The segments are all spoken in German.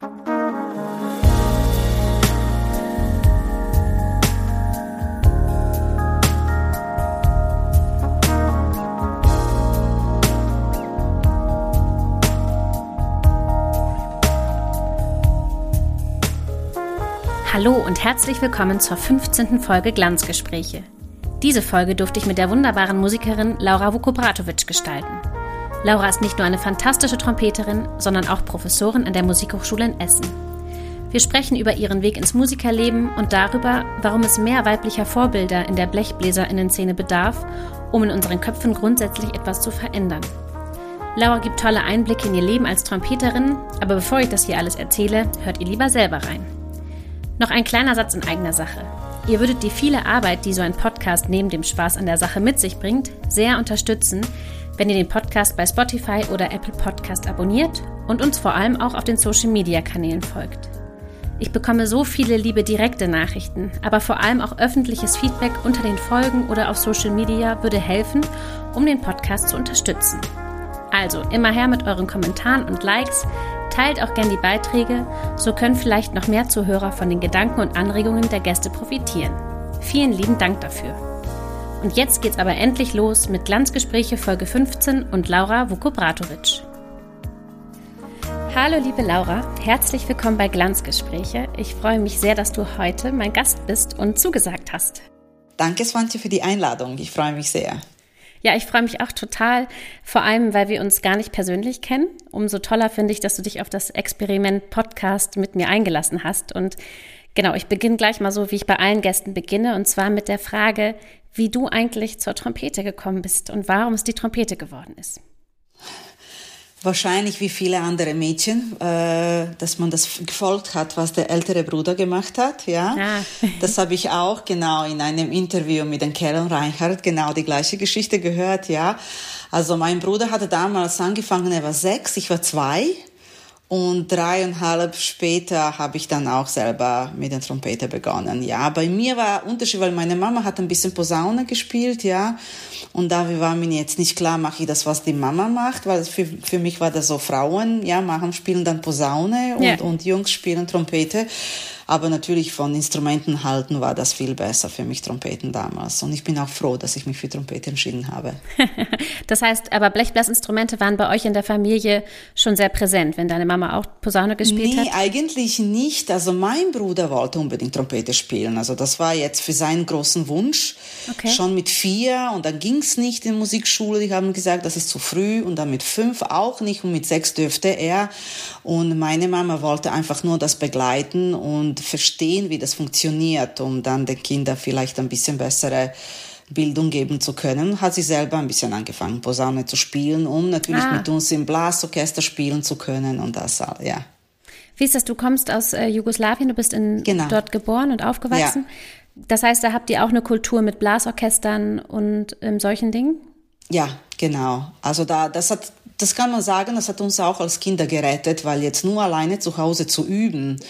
Hallo und herzlich willkommen zur 15. Folge Glanzgespräche. Diese Folge durfte ich mit der wunderbaren Musikerin Laura Vukobratovic gestalten. Laura ist nicht nur eine fantastische Trompeterin, sondern auch Professorin an der Musikhochschule in Essen. Wir sprechen über ihren Weg ins Musikerleben und darüber, warum es mehr weiblicher Vorbilder in der Blechbläserinnen-Szene bedarf, um in unseren Köpfen grundsätzlich etwas zu verändern. Laura gibt tolle Einblicke in ihr Leben als Trompeterin, aber bevor ich das hier alles erzähle, hört ihr lieber selber rein. Noch ein kleiner Satz in eigener Sache. Ihr würdet die viele Arbeit, die so ein Podcast neben dem Spaß an der Sache mit sich bringt, sehr unterstützen, wenn ihr den Podcast bei Spotify oder Apple Podcast abonniert und uns vor allem auch auf den Social Media Kanälen folgt. Ich bekomme so viele liebe direkte Nachrichten, aber vor allem auch öffentliches Feedback unter den Folgen oder auf Social Media würde helfen, um den Podcast zu unterstützen. Also immer her mit euren Kommentaren und Likes, Teilt auch gern die Beiträge, so können vielleicht noch mehr Zuhörer von den Gedanken und Anregungen der Gäste profitieren. Vielen lieben Dank dafür. Und jetzt geht's aber endlich los mit Glanzgespräche Folge 15 und Laura Vukobratovic. Hallo liebe Laura, herzlich willkommen bei Glanzgespräche. Ich freue mich sehr, dass du heute mein Gast bist und zugesagt hast. Danke, Swantje, für die Einladung. Ich freue mich sehr. Ja, ich freue mich auch total, vor allem, weil wir uns gar nicht persönlich kennen. Umso toller finde ich, dass du dich auf das Experiment Podcast mit mir eingelassen hast. Und genau, ich beginne gleich mal so, wie ich bei allen Gästen beginne, und zwar mit der Frage, wie du eigentlich zur Trompete gekommen bist und warum es die Trompete geworden ist wahrscheinlich wie viele andere Mädchen, äh, dass man das gefolgt hat, was der ältere Bruder gemacht hat. Ja, ah. das habe ich auch genau in einem Interview mit den Karen Reinhardt genau die gleiche Geschichte gehört. Ja, also mein Bruder hatte damals angefangen, er war sechs, ich war zwei. Und dreieinhalb später habe ich dann auch selber mit der Trompete begonnen. Ja, bei mir war Unterschied, weil meine Mama hat ein bisschen Posaune gespielt, ja. Und da war mir jetzt nicht klar, mache ich das, was die Mama macht, weil für, für mich war das so Frauen, ja, machen, spielen dann Posaune und, ja. und Jungs spielen Trompete. Aber natürlich von Instrumenten halten war das viel besser für mich, Trompeten damals. Und ich bin auch froh, dass ich mich für Trompete entschieden habe. das heißt, aber Blechblasinstrumente waren bei euch in der Familie schon sehr präsent, wenn deine Mama auch Posaune gespielt nee, hat? Nee, eigentlich nicht. Also mein Bruder wollte unbedingt Trompete spielen. Also das war jetzt für seinen großen Wunsch. Okay. Schon mit vier und dann ging es nicht in Musikschule. Die haben gesagt, das ist zu früh und dann mit fünf auch nicht und mit sechs dürfte er. Und meine Mama wollte einfach nur das begleiten und verstehen, wie das funktioniert, um dann den Kindern vielleicht ein bisschen bessere Bildung geben zu können, hat sie selber ein bisschen angefangen, Posaune zu spielen, um natürlich ah. mit uns im Blasorchester spielen zu können und das, ja. Wie ist das? Du kommst aus äh, Jugoslawien, du bist in, genau. dort geboren und aufgewachsen. Ja. Das heißt, da habt ihr auch eine Kultur mit Blasorchestern und ähm, solchen Dingen? Ja, genau. Also da, das hat, das kann man sagen, das hat uns auch als Kinder gerettet, weil jetzt nur alleine zu Hause zu üben,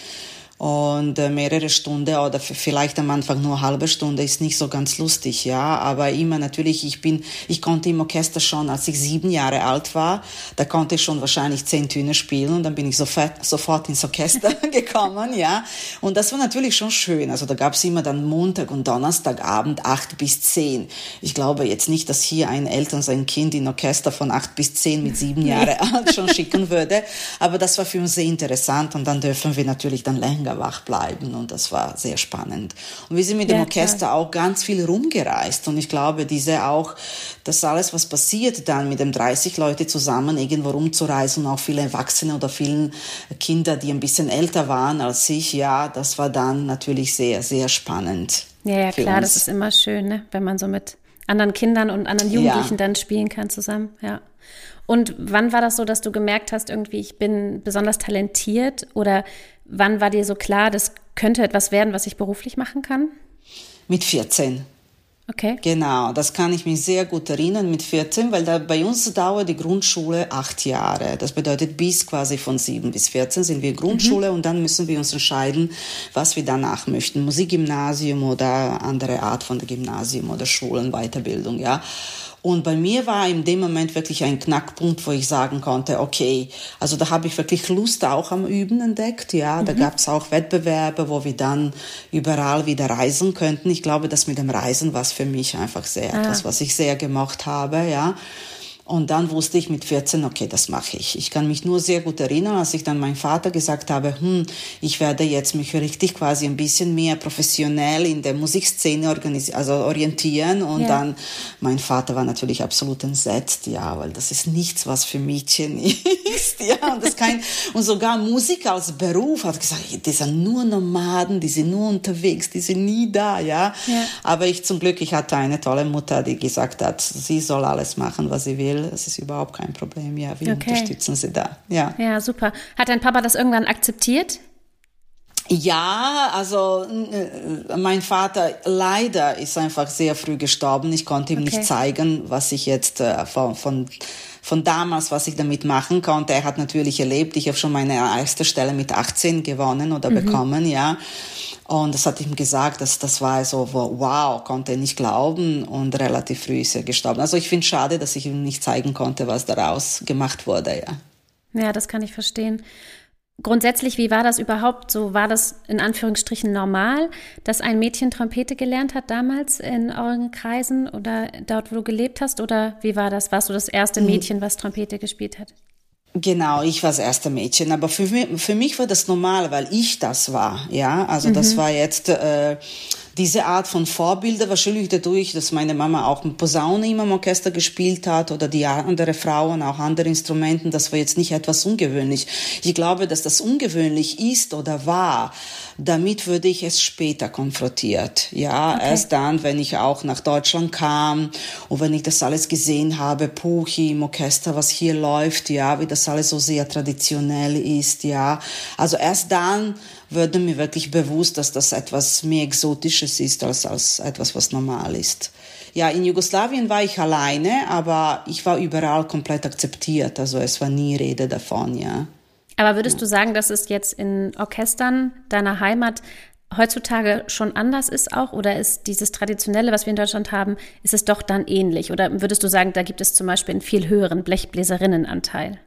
und äh, mehrere Stunden oder vielleicht am Anfang nur eine halbe Stunde ist nicht so ganz lustig, ja. Aber immer natürlich, ich bin, ich konnte im Orchester schon, als ich sieben Jahre alt war, da konnte ich schon wahrscheinlich zehn Töne spielen und dann bin ich sofort, sofort ins Orchester gekommen, ja. Und das war natürlich schon schön. Also da gab es immer dann Montag und Donnerstagabend acht bis zehn. Ich glaube jetzt nicht, dass hier ein Eltern sein Kind in Orchester von acht bis zehn mit sieben Jahre alt schon schicken würde. Aber das war für uns sehr interessant und dann dürfen wir natürlich dann länger länger wach bleiben und das war sehr spannend. Und wir sind mit dem ja, Orchester klar. auch ganz viel rumgereist und ich glaube, diese auch, das alles, was passiert dann mit dem 30 Leute zusammen irgendwo rumzureisen und auch viele Erwachsene oder vielen Kinder, die ein bisschen älter waren als ich, ja, das war dann natürlich sehr, sehr spannend. Ja, ja klar, uns. das ist immer schön, ne? wenn man so mit anderen Kindern und anderen Jugendlichen ja. dann spielen kann zusammen, ja. Und wann war das so, dass du gemerkt hast, irgendwie, ich bin besonders talentiert? Oder wann war dir so klar, das könnte etwas werden, was ich beruflich machen kann? Mit 14. Okay. Genau, das kann ich mich sehr gut erinnern mit 14, weil da bei uns dauert die Grundschule acht Jahre. Das bedeutet, bis quasi von sieben bis 14 sind wir Grundschule mhm. und dann müssen wir uns entscheiden, was wir danach möchten. Musikgymnasium oder andere Art von Gymnasium oder Schulen, Weiterbildung, ja. Und bei mir war in dem Moment wirklich ein Knackpunkt, wo ich sagen konnte, okay, also da habe ich wirklich Lust auch am Üben entdeckt. Ja, da mhm. gab es auch Wettbewerbe, wo wir dann überall wieder reisen könnten. Ich glaube, das mit dem Reisen war für mich einfach sehr ah. etwas, was ich sehr gemocht habe. Ja. Und dann wusste ich mit 14, okay, das mache ich. Ich kann mich nur sehr gut erinnern, als ich dann meinem Vater gesagt habe, hm, ich werde jetzt mich richtig quasi ein bisschen mehr professionell in der Musikszene also orientieren. Und ja. dann, mein Vater war natürlich absolut entsetzt, ja, weil das ist nichts, was für Mädchen ist, ja. Und, das kein, und sogar Musik als Beruf hat gesagt, die sind nur Nomaden, die sind nur unterwegs, die sind nie da, ja. ja. Aber ich zum Glück, ich hatte eine tolle Mutter, die gesagt hat, sie soll alles machen, was sie will will, es ist überhaupt kein Problem. Ja, wir okay. unterstützen sie da. Ja. ja, super. Hat dein Papa das irgendwann akzeptiert? Ja, also äh, mein Vater leider ist einfach sehr früh gestorben. Ich konnte ihm okay. nicht zeigen, was ich jetzt äh, von, von von damals, was ich damit machen konnte. Er hat natürlich erlebt, ich habe schon meine erste Stelle mit 18 gewonnen oder mhm. bekommen, ja. Und das hat ihm gesagt, dass das war so, wow, konnte er nicht glauben und relativ früh ist er gestorben. Also ich finde schade, dass ich ihm nicht zeigen konnte, was daraus gemacht wurde, ja. Ja, das kann ich verstehen. Grundsätzlich, wie war das überhaupt so? War das in Anführungsstrichen normal, dass ein Mädchen Trompete gelernt hat damals in euren Kreisen oder dort, wo du gelebt hast? Oder wie war das? Warst du das erste mhm. Mädchen, was Trompete gespielt hat? Genau, ich war das erste Mädchen, aber für mich, für mich war das normal, weil ich das war, ja. Also mhm. das war jetzt äh, diese Art von Vorbilder, wahrscheinlich dadurch, dass meine Mama auch mit Posaune immer im Orchester gespielt hat oder die andere Frauen auch andere Instrumenten, das war jetzt nicht etwas ungewöhnlich. Ich glaube, dass das ungewöhnlich ist oder war, damit würde ich es später konfrontiert. Ja, okay. erst dann, wenn ich auch nach Deutschland kam und wenn ich das alles gesehen habe, Puchi im Orchester, was hier läuft, ja, wie das alles so sehr traditionell ist, ja. Also erst dann wurde mir wirklich bewusst, dass das etwas mehr Exotisches ist als, als etwas, was normal ist. Ja, in Jugoslawien war ich alleine, aber ich war überall komplett akzeptiert. Also es war nie Rede davon, ja. Aber würdest du sagen, dass es jetzt in Orchestern deiner Heimat heutzutage schon anders ist auch? Oder ist dieses Traditionelle, was wir in Deutschland haben, ist es doch dann ähnlich? Oder würdest du sagen, da gibt es zum Beispiel einen viel höheren Blechbläserinnenanteil?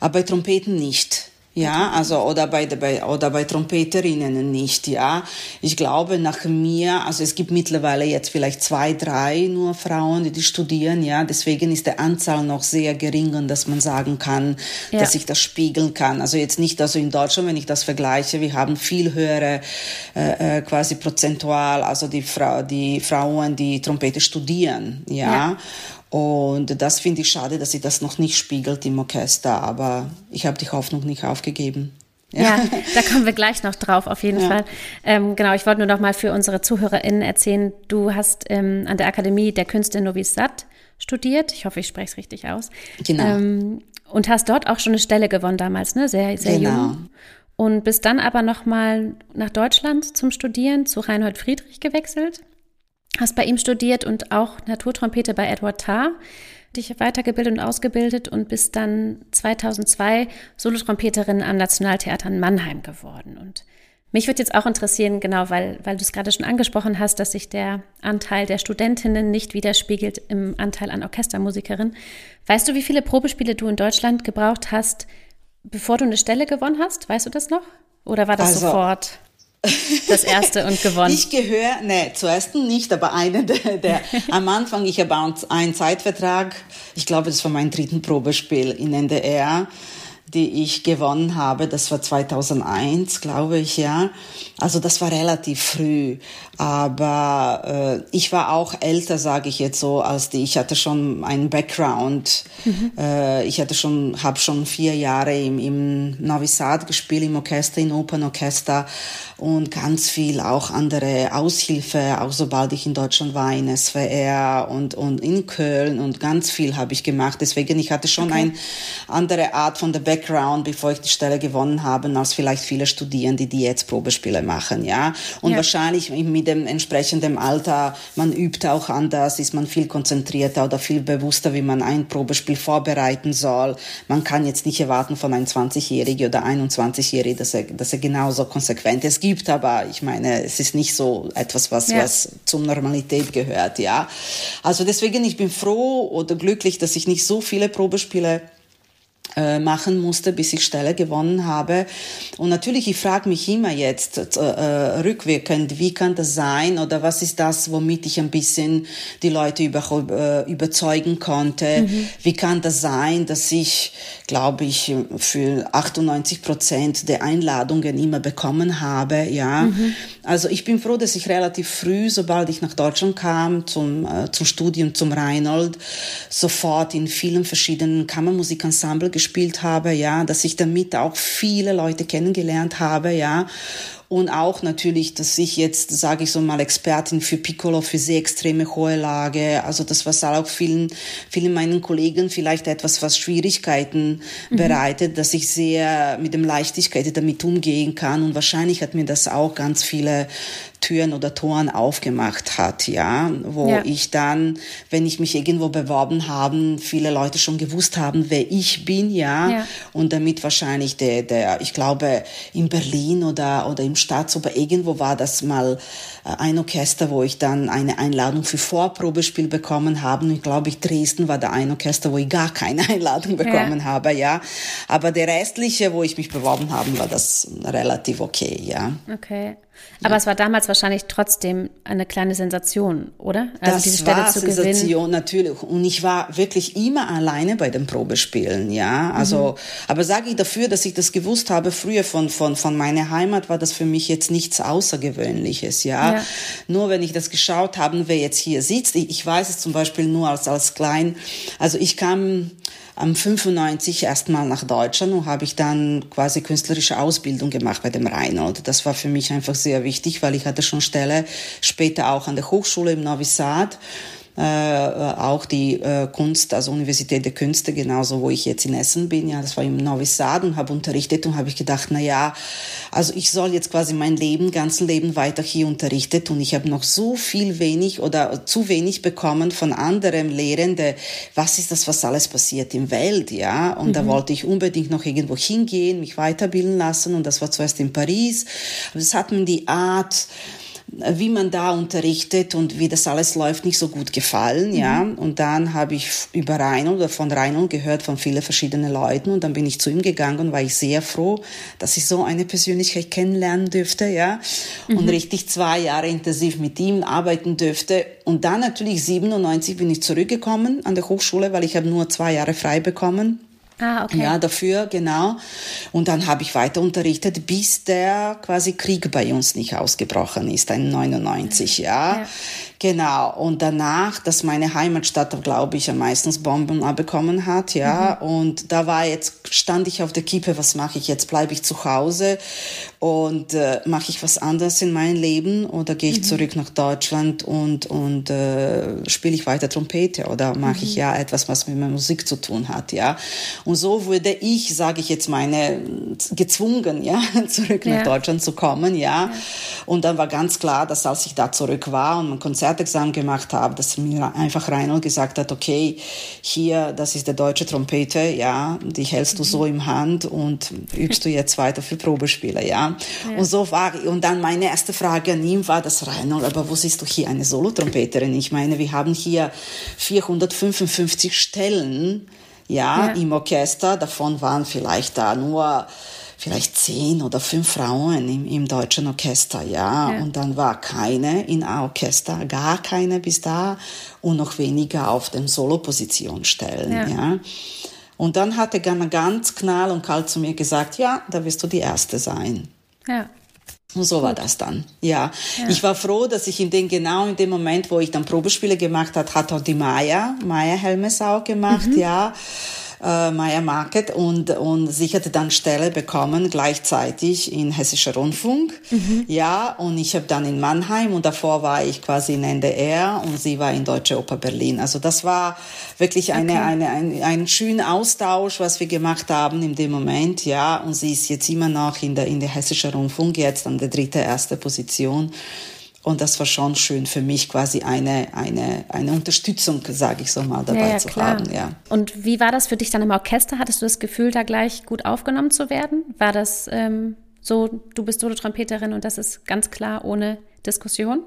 Aber bei Trompeten nicht. Ja, also oder bei, bei oder bei Trompeterinnen nicht, ja. Ich glaube nach mir, also es gibt mittlerweile jetzt vielleicht zwei, drei nur Frauen, die, die studieren, ja. Deswegen ist der Anzahl noch sehr gering und dass man sagen kann, ja. dass ich das spiegeln kann. Also jetzt nicht, also in Deutschland, wenn ich das vergleiche, wir haben viel höhere äh, äh quasi prozentual, also die Frau, die Frauen, die Trompete studieren, ja. ja. Und das finde ich schade, dass sie das noch nicht spiegelt im Orchester, aber ich habe die Hoffnung nicht aufgegeben. Ja. ja. da kommen wir gleich noch drauf, auf jeden ja. Fall. Ähm, genau, ich wollte nur noch mal für unsere ZuhörerInnen erzählen, du hast ähm, an der Akademie der Künste in Novi Sad studiert. Ich hoffe, ich spreche es richtig aus. Genau. Ähm, und hast dort auch schon eine Stelle gewonnen damals, ne? Sehr, sehr genau. jung. Und bist dann aber noch mal nach Deutschland zum Studieren zu Reinhold Friedrich gewechselt hast bei ihm studiert und auch Naturtrompete bei Edward Tarr, dich weitergebildet und ausgebildet und bist dann 2002 Solotrompeterin am Nationaltheater in Mannheim geworden. Und mich würde jetzt auch interessieren, genau, weil, weil du es gerade schon angesprochen hast, dass sich der Anteil der Studentinnen nicht widerspiegelt im Anteil an Orchestermusikerinnen. Weißt du, wie viele Probespiele du in Deutschland gebraucht hast, bevor du eine Stelle gewonnen hast? Weißt du das noch? Oder war das also, sofort? Das erste und gewonnen? Ich gehöre, nee, zuerst nicht, aber eine der, der am Anfang, ich habe einen Zeitvertrag, ich glaube, das war mein dritten Probespiel in NDR die ich gewonnen habe. Das war 2001, glaube ich, ja. Also das war relativ früh. Aber äh, ich war auch älter, sage ich jetzt so, als die. Ich hatte schon einen Background. Mhm. Äh, ich hatte schon, habe schon vier Jahre im, im Novi Sad gespielt, im Orchester, im Opernorchester und ganz viel auch andere Aushilfe, auch sobald ich in Deutschland war, in SWR und, und in Köln und ganz viel habe ich gemacht. Deswegen, ich hatte schon okay. eine andere Art von der Background Background, bevor ich die Stelle gewonnen habe, als vielleicht viele Studierende, die jetzt Probespiele machen, ja. Und ja. wahrscheinlich mit dem entsprechenden Alter, man übt auch anders, ist man viel konzentrierter oder viel bewusster, wie man ein Probespiel vorbereiten soll. Man kann jetzt nicht erwarten von einem 20-Jährigen oder 21-Jährigen, dass er, dass er genauso konsequent es gibt, aber ich meine, es ist nicht so etwas, was, ja. was zum Normalität gehört, ja. Also deswegen, ich bin froh oder glücklich, dass ich nicht so viele Probespiele äh, machen musste, bis ich Stelle gewonnen habe. Und natürlich, ich frage mich immer jetzt äh, rückwirkend, wie kann das sein oder was ist das, womit ich ein bisschen die Leute über, äh, überzeugen konnte? Mhm. Wie kann das sein, dass ich, glaube ich, für 98 Prozent der Einladungen immer bekommen habe? Ja, mhm. Also ich bin froh, dass ich relativ früh, sobald ich nach Deutschland kam zum äh, zum Studium zum Reinhold, sofort in vielen verschiedenen Kammermusikensemble gespielt habe, ja, dass ich damit auch viele Leute kennengelernt habe, ja. Und auch natürlich, dass ich jetzt, sage ich so mal, Expertin für Piccolo, für sehr extreme hohe Lage. Also das was auch vielen, vielen meinen Kollegen vielleicht etwas, was Schwierigkeiten mhm. bereitet, dass ich sehr mit dem Leichtigkeit damit umgehen kann. Und wahrscheinlich hat mir das auch ganz viele Türen oder Toren aufgemacht hat, ja, wo ja. ich dann, wenn ich mich irgendwo beworben habe, viele Leute schon gewusst haben, wer ich bin, ja, ja. und damit wahrscheinlich der, der, ich glaube, in Berlin oder, oder im Staatsoper irgendwo war das mal äh, ein Orchester, wo ich dann eine Einladung für Vorprobespiel bekommen habe. Und ich glaube, ich Dresden war da ein Orchester, wo ich gar keine Einladung bekommen ja. habe, ja. Aber der restliche, wo ich mich beworben habe, war das relativ okay, ja. Okay. Aber ja. es war damals wahrscheinlich trotzdem eine kleine Sensation, oder? Also das diese Stelle war zu Sensation gewinnen. natürlich. Und ich war wirklich immer alleine bei den Probespielen, ja. Also, mhm. aber sage ich dafür, dass ich das gewusst habe früher von von von meiner Heimat, war das für mich jetzt nichts Außergewöhnliches, ja. ja. Nur wenn ich das geschaut habe, wer jetzt hier sitzt, ich, ich weiß es zum Beispiel nur als als klein. Also ich kam am 95 erstmal nach Deutschland und habe ich dann quasi künstlerische Ausbildung gemacht bei dem Reinhold. Das war für mich einfach sehr wichtig, weil ich hatte schon Stelle später auch an der Hochschule im Novi Sad auch die äh, Kunst, also Universität der Künste, genauso wo ich jetzt in Essen bin, ja, das war im Novi Sad und habe unterrichtet und habe ich gedacht, na ja, also ich soll jetzt quasi mein Leben, ganzen Leben weiter hier unterrichtet und ich habe noch so viel wenig oder zu wenig bekommen von anderen Lehrenden, was ist das, was alles passiert im Welt, ja, und mhm. da wollte ich unbedingt noch irgendwo hingehen, mich weiterbilden lassen und das war zuerst in Paris, aber es hat mir die Art, wie man da unterrichtet und wie das alles läuft, nicht so gut gefallen, mhm. ja. Und dann habe ich über Reinhold oder von Reinhold gehört von vielen verschiedenen Leuten und dann bin ich zu ihm gegangen und war ich sehr froh, dass ich so eine Persönlichkeit kennenlernen dürfte, ja. Mhm. Und richtig zwei Jahre intensiv mit ihm arbeiten dürfte. Und dann natürlich 97 bin ich zurückgekommen an der Hochschule, weil ich habe nur zwei Jahre frei bekommen Ah, okay. Ja, dafür, genau. Und dann habe ich weiter unterrichtet, bis der quasi Krieg bei uns nicht ausgebrochen ist, ein 99, ja. ja. Genau. Und danach, dass meine Heimatstadt, glaube ich, am meisten Bomben bekommen hat, ja. Mhm. Und da war jetzt, stand ich auf der Kippe, was mache ich jetzt? Bleibe ich zu Hause und äh, mache ich was anderes in meinem Leben oder gehe ich mhm. zurück nach Deutschland und, und äh, spiele ich weiter Trompete oder mache mhm. ich ja etwas, was mit Musik zu tun hat, ja. Und so wurde ich, sage ich jetzt meine, gezwungen, ja, zurück ja. nach Deutschland zu kommen, ja. ja. Und dann war ganz klar, dass als ich da zurück war und mein Konzert Konzertexamen gemacht habe, dass mir einfach Reinhold gesagt hat, okay, hier, das ist der deutsche Trompete, ja, die hältst du so im Hand und übst du jetzt weiter für Probespiele, ja. ja. Und so war ich. Und dann meine erste Frage an ihn war das Reinhold, aber wo siehst du hier eine Solotrompeterin? Ich meine, wir haben hier 455 Stellen, ja, ja. im Orchester, davon waren vielleicht da nur vielleicht zehn oder fünf Frauen im, im deutschen Orchester, ja? ja. Und dann war keine in Orchester, gar keine bis da und noch weniger auf dem Soloposition stellen, ja. ja? Und dann hat er ganz knall und kalt zu mir gesagt, ja, da wirst du die Erste sein. Ja. Und so war das dann. Ja. ja. Ich war froh, dass ich in den, genau in dem Moment, wo ich dann Probespiele gemacht hat, hat auch die Maya, Maya Helmes auch gemacht, mhm. ja. Äh, Maya Market und, und sie hatte dann Stelle bekommen gleichzeitig in Hessischer Rundfunk. Mhm. Ja, und ich habe dann in Mannheim und davor war ich quasi in NDR und sie war in Deutsche Oper Berlin. Also das war wirklich eine, okay. eine, ein, ein schöner Austausch, was wir gemacht haben in dem Moment. Ja, und sie ist jetzt immer noch in der, in der Hessische Rundfunk jetzt an der dritte, erste Position. Und das war schon schön für mich, quasi eine, eine, eine Unterstützung, sage ich so mal, dabei ja, ja, zu klar. haben. Ja. Und wie war das für dich dann im Orchester? Hattest du das Gefühl, da gleich gut aufgenommen zu werden? War das ähm, so, du bist Solo-Trompeterin und das ist ganz klar ohne Diskussion?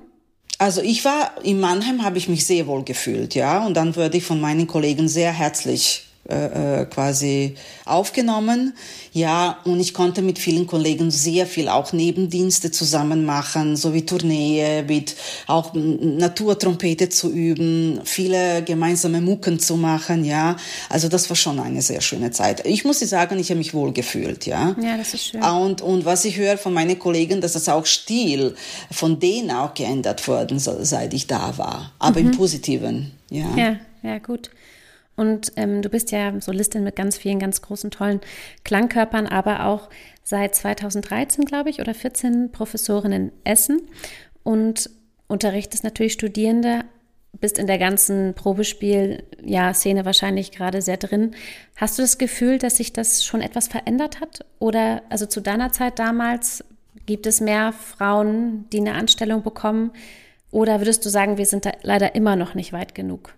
Also ich war in Mannheim, habe ich mich sehr wohl gefühlt, ja. Und dann wurde ich von meinen Kollegen sehr herzlich äh, äh, quasi aufgenommen. Ja, und ich konnte mit vielen Kollegen sehr viel auch Nebendienste zusammen machen, sowie Tournee, mit auch Naturtrompete zu üben, viele gemeinsame Mucken zu machen, ja. Also das war schon eine sehr schöne Zeit. Ich muss sagen, ich habe mich wohl gefühlt, ja. Ja, das ist schön. Und, und was ich höre von meinen Kollegen, dass das auch Stil von denen auch geändert worden, seit ich da war. Aber mhm. im Positiven, ja. Ja, ja, gut. Und ähm, du bist ja Solistin mit ganz vielen ganz großen, tollen Klangkörpern, aber auch seit 2013, glaube ich, oder 14 Professorin in Essen und unterrichtest natürlich Studierende, bist in der ganzen Probespiel-Szene wahrscheinlich gerade sehr drin. Hast du das Gefühl, dass sich das schon etwas verändert hat? Oder also zu deiner Zeit damals gibt es mehr Frauen, die eine Anstellung bekommen? Oder würdest du sagen, wir sind da leider immer noch nicht weit genug?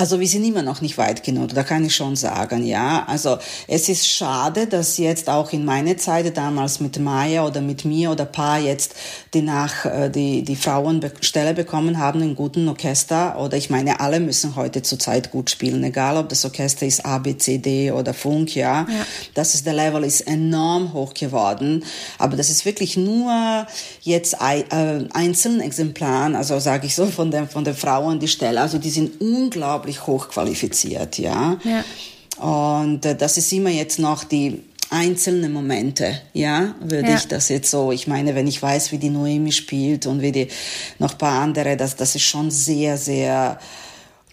Also wir sind immer noch nicht weit genug, da kann ich schon sagen, ja. Also es ist schade, dass jetzt auch in meiner Zeit damals mit Maya oder mit mir oder Paar jetzt die nach äh, die die Frauen Stelle bekommen haben in guten Orchester oder ich meine alle müssen heute zurzeit gut spielen, egal ob das Orchester ist A B C D oder Funk, ja. ja. Das ist der Level ist enorm hoch geworden, aber das ist wirklich nur jetzt äh, einzelnen Exemplaren, also sage ich so von den von den Frauen die Stelle, also die sind unglaublich unglaublich hochqualifiziert, ja. ja. Und äh, das ist immer jetzt noch die einzelnen Momente, ja, würde ja. ich das jetzt so. Ich meine, wenn ich weiß, wie die Noemi spielt und wie die noch ein paar andere, das, das ist schon sehr, sehr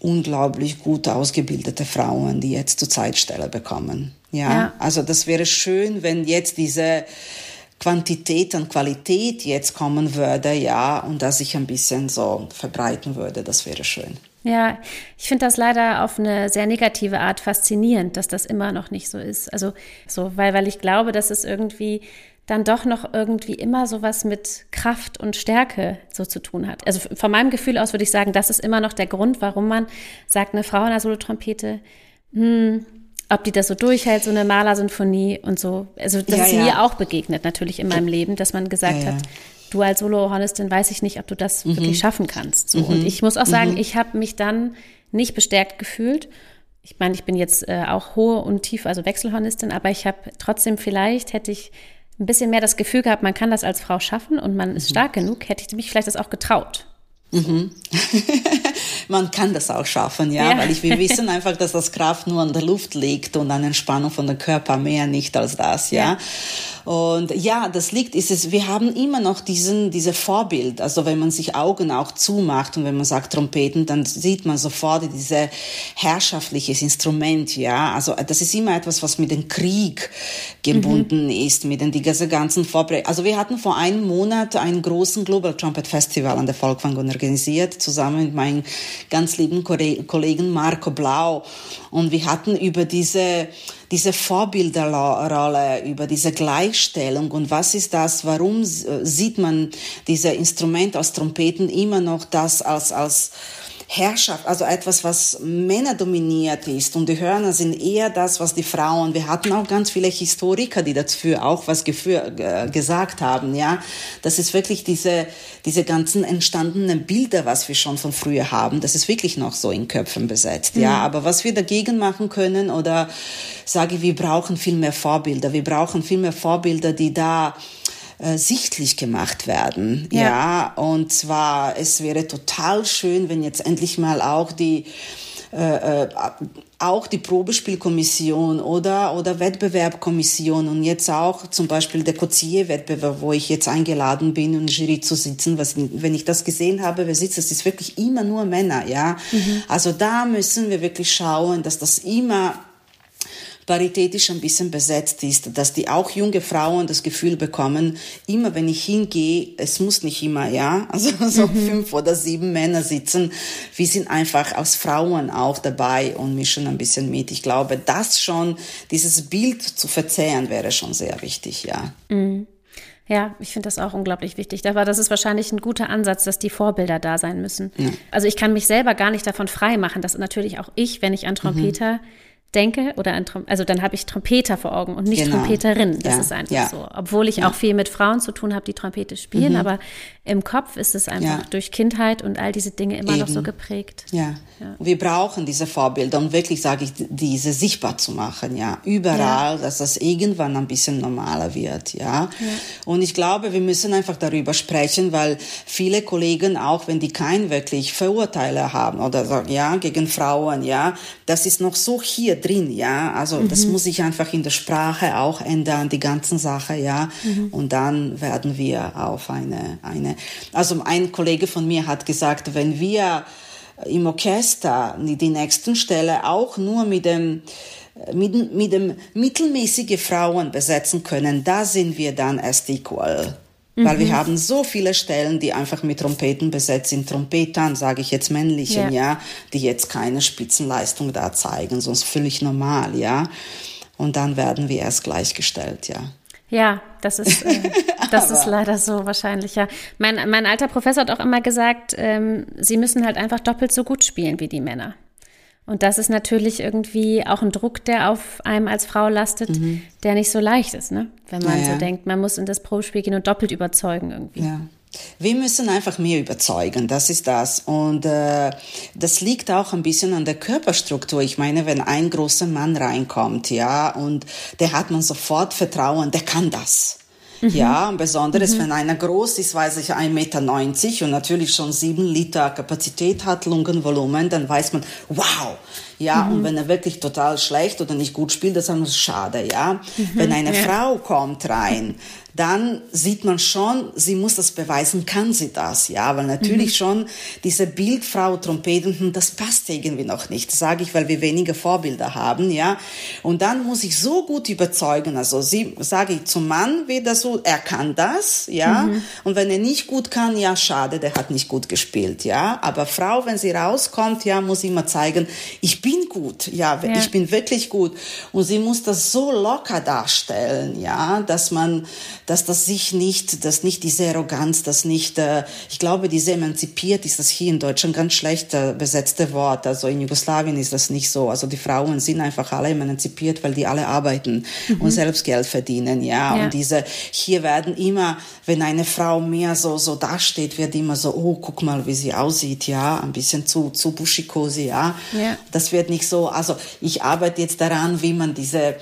unglaublich gut ausgebildete Frauen, die jetzt zur Zeitstelle bekommen. Ja? ja, also das wäre schön, wenn jetzt diese Quantität und Qualität jetzt kommen würde, ja, und dass ich ein bisschen so verbreiten würde, das wäre schön. Ja, ich finde das leider auf eine sehr negative Art faszinierend, dass das immer noch nicht so ist. Also so, weil, weil ich glaube, dass es irgendwie dann doch noch irgendwie immer sowas mit Kraft und Stärke so zu tun hat. Also von meinem Gefühl aus würde ich sagen, das ist immer noch der Grund, warum man sagt, eine Frau in der Solotrompete, hm, ob die das so durchhält, so eine Malersinfonie und so. Also das ja, ist ja. mir auch begegnet natürlich in meinem Leben, dass man gesagt ja, hat, du als Solo-Hornistin weiß ich nicht, ob du das mhm. wirklich schaffen kannst. So. Mhm. Und ich muss auch sagen, mhm. ich habe mich dann nicht bestärkt gefühlt. Ich meine, ich bin jetzt äh, auch hohe und tiefe, also Wechselhornistin, aber ich habe trotzdem vielleicht hätte ich ein bisschen mehr das Gefühl gehabt, man kann das als Frau schaffen und man ist mhm. stark genug, hätte ich mich vielleicht das auch getraut. Mhm. Man kann das auch schaffen, ja, ja, weil ich, wir wissen einfach, dass das Kraft nur an der Luft liegt und an Entspannung von der Körper mehr nicht als das, ja. ja. Und ja, das liegt, ist es, wir haben immer noch diesen, diese Vorbild. Also wenn man sich Augen auch zumacht und wenn man sagt Trompeten, dann sieht man sofort diese herrschaftliches Instrument, ja. Also das ist immer etwas, was mit dem Krieg gebunden mhm. ist, mit den, diese ganzen Vorbereitungen. Also wir hatten vor einem Monat einen großen Global Trumpet Festival an der Volkwang organisiert, zusammen mit meinem ganz lieben Kollegen Marco Blau. Und wir hatten über diese, diese Vorbilderrolle, über diese Gleichstellung und was ist das, warum sieht man diese Instrumente als Trompeten immer noch das als, als Herrschaft, also etwas, was Männer dominiert ist. Und die Hörner sind eher das, was die Frauen. Wir hatten auch ganz viele Historiker, die dafür auch was äh, gesagt haben. Ja, das ist wirklich diese diese ganzen entstandenen Bilder, was wir schon von früher haben. Das ist wirklich noch so in Köpfen besetzt. Mhm. Ja, aber was wir dagegen machen können oder sage, wir brauchen viel mehr Vorbilder. Wir brauchen viel mehr Vorbilder, die da äh, sichtlich gemacht werden. Ja. ja, und zwar, es wäre total schön, wenn jetzt endlich mal auch die äh, äh, auch die Probespielkommission oder, oder Wettbewerbkommission und jetzt auch zum Beispiel der Cotier-Wettbewerb, wo ich jetzt eingeladen bin, in Jury zu sitzen. Was, wenn ich das gesehen habe, wer sitzt, das ist wirklich immer nur Männer, ja. Mhm. Also da müssen wir wirklich schauen, dass das immer paritätisch ein bisschen besetzt ist, dass die auch junge Frauen das Gefühl bekommen, immer wenn ich hingehe, es muss nicht immer, ja, also so mhm. fünf oder sieben Männer sitzen, wir sind einfach als Frauen auch dabei und mischen ein bisschen mit. Ich glaube, das schon, dieses Bild zu verzehren wäre schon sehr wichtig, ja. Mhm. Ja, ich finde das auch unglaublich wichtig. Aber das ist wahrscheinlich ein guter Ansatz, dass die Vorbilder da sein müssen. Ja. Also ich kann mich selber gar nicht davon frei machen, dass natürlich auch ich, wenn ich an Trompeter mhm denke oder an Trom also dann habe ich Trompeter vor Augen und nicht genau. Trompeterin. Das ja. ist einfach ja. so. Obwohl ich ja. auch viel mit Frauen zu tun habe, die Trompete spielen, mhm. aber im Kopf ist es einfach durch Kindheit und all diese Dinge immer Eben. noch so geprägt. Ja. Wir brauchen diese Vorbilder und wirklich sage ich, diese sichtbar zu machen, ja, überall, dass das irgendwann ein bisschen normaler wird, ja. Und ich glaube, wir müssen einfach darüber sprechen, weil viele Kollegen auch, wenn die kein wirklich Verurteile haben oder sagen, ja, gegen Frauen, ja, das ist noch so hier drin, ja. Also mhm. das muss sich einfach in der Sprache auch ändern, die ganzen Sache, ja. Mhm. Und dann werden wir auf eine, eine, also ein Kollege von mir hat gesagt, wenn wir im Orchester die nächsten Stelle auch nur mit dem mit, mit dem mittelmäßige Frauen besetzen können, da sind wir dann erst equal. Weil wir mhm. haben so viele Stellen, die einfach mit Trompeten besetzt sind. Trompetern, sage ich jetzt männlichen, ja. ja, die jetzt keine Spitzenleistung da zeigen, sonst völlig normal, ja. Und dann werden wir erst gleichgestellt, ja. Ja, das ist, äh, das ist leider so wahrscheinlich, ja. Mein, mein alter Professor hat auch immer gesagt, ähm, sie müssen halt einfach doppelt so gut spielen wie die Männer. Und das ist natürlich irgendwie auch ein Druck, der auf einem als Frau lastet, mhm. der nicht so leicht ist, ne? Wenn man ja, so denkt, man muss in das Probespiel gehen und doppelt überzeugen irgendwie. Ja. Wir müssen einfach mehr überzeugen, das ist das. Und äh, das liegt auch ein bisschen an der Körperstruktur. Ich meine, wenn ein großer Mann reinkommt, ja, und der hat man sofort Vertrauen, der kann das. Mhm. Ja, besonders mhm. wenn einer groß ist, weiß ich, 1,90 Meter und natürlich schon sieben Liter Kapazität hat, Lungenvolumen, dann weiß man, wow. Ja, mhm. und wenn er wirklich total schlecht oder nicht gut spielt, das ist schade, ja. Mhm. Wenn eine ja. Frau kommt rein, dann sieht man schon, sie muss das beweisen, kann sie das, ja, weil natürlich mhm. schon diese Bildfrau Trompetenden, das passt irgendwie noch nicht, sage ich, weil wir weniger Vorbilder haben, ja, und dann muss ich so gut überzeugen, also sie, sage ich zum Mann wieder so, er kann das, ja, mhm. und wenn er nicht gut kann, ja, schade, der hat nicht gut gespielt, ja, aber Frau, wenn sie rauskommt, ja, muss immer zeigen, ich bin gut, ja, ja. ich bin wirklich gut, und sie muss das so locker darstellen, ja, dass man dass das sich nicht, dass nicht diese Arroganz, dass nicht, äh, ich glaube, diese emanzipiert ist das hier in Deutschland ganz schlecht äh, besetzte Wort. Also in Jugoslawien ist das nicht so. Also die Frauen sind einfach alle emanzipiert, weil die alle arbeiten mhm. und selbst Geld verdienen, ja. ja. Und diese, hier werden immer, wenn eine Frau mehr so, so dasteht, wird immer so, oh, guck mal, wie sie aussieht, ja, ein bisschen zu, zu buschikosi, ja. ja. Das wird nicht so, also ich arbeite jetzt daran, wie man diese,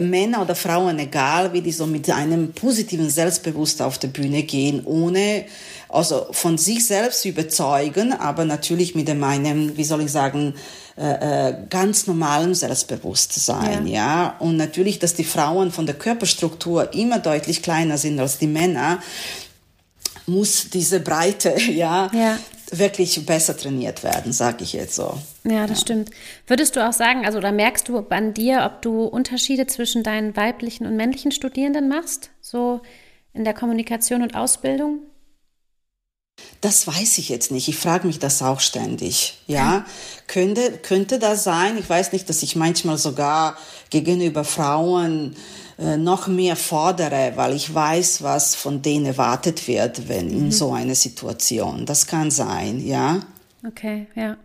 Männer oder Frauen, egal wie die so mit einem positiven Selbstbewusstsein auf der Bühne gehen, ohne also von sich selbst überzeugen, aber natürlich mit einem, wie soll ich sagen, äh, äh, ganz normalen Selbstbewusstsein, ja. ja. Und natürlich, dass die Frauen von der Körperstruktur immer deutlich kleiner sind als die Männer, muss diese Breite, ja, ja wirklich besser trainiert werden, sage ich jetzt so. Ja, das ja. stimmt. Würdest du auch sagen, also da merkst du an dir, ob du Unterschiede zwischen deinen weiblichen und männlichen Studierenden machst, so in der Kommunikation und Ausbildung? Das weiß ich jetzt nicht. Ich frage mich das auch ständig. Ja, könnte, könnte das sein? Ich weiß nicht, dass ich manchmal sogar gegenüber Frauen äh, noch mehr fordere, weil ich weiß, was von denen erwartet wird, wenn mhm. in so einer Situation. Das kann sein, ja. Okay, ja.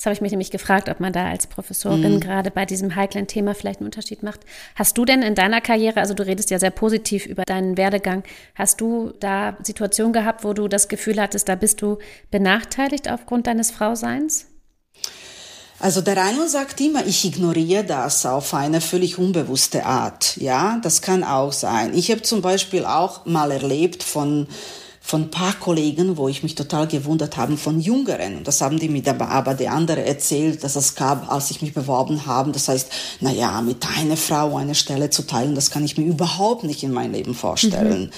Das habe ich mich nämlich gefragt, ob man da als Professorin mhm. gerade bei diesem heiklen Thema vielleicht einen Unterschied macht. Hast du denn in deiner Karriere, also du redest ja sehr positiv über deinen Werdegang, hast du da Situationen gehabt, wo du das Gefühl hattest, da bist du benachteiligt aufgrund deines Frauseins? Also der eine sagt immer, ich ignoriere das auf eine völlig unbewusste Art. Ja, das kann auch sein. Ich habe zum Beispiel auch mal erlebt von von ein paar Kollegen, wo ich mich total gewundert habe, von Jüngeren. Und das haben die mir aber, die andere erzählt, dass es gab, als ich mich beworben habe. Das heißt, na ja, mit einer Frau eine Stelle zu teilen, das kann ich mir überhaupt nicht in mein Leben vorstellen. Mhm.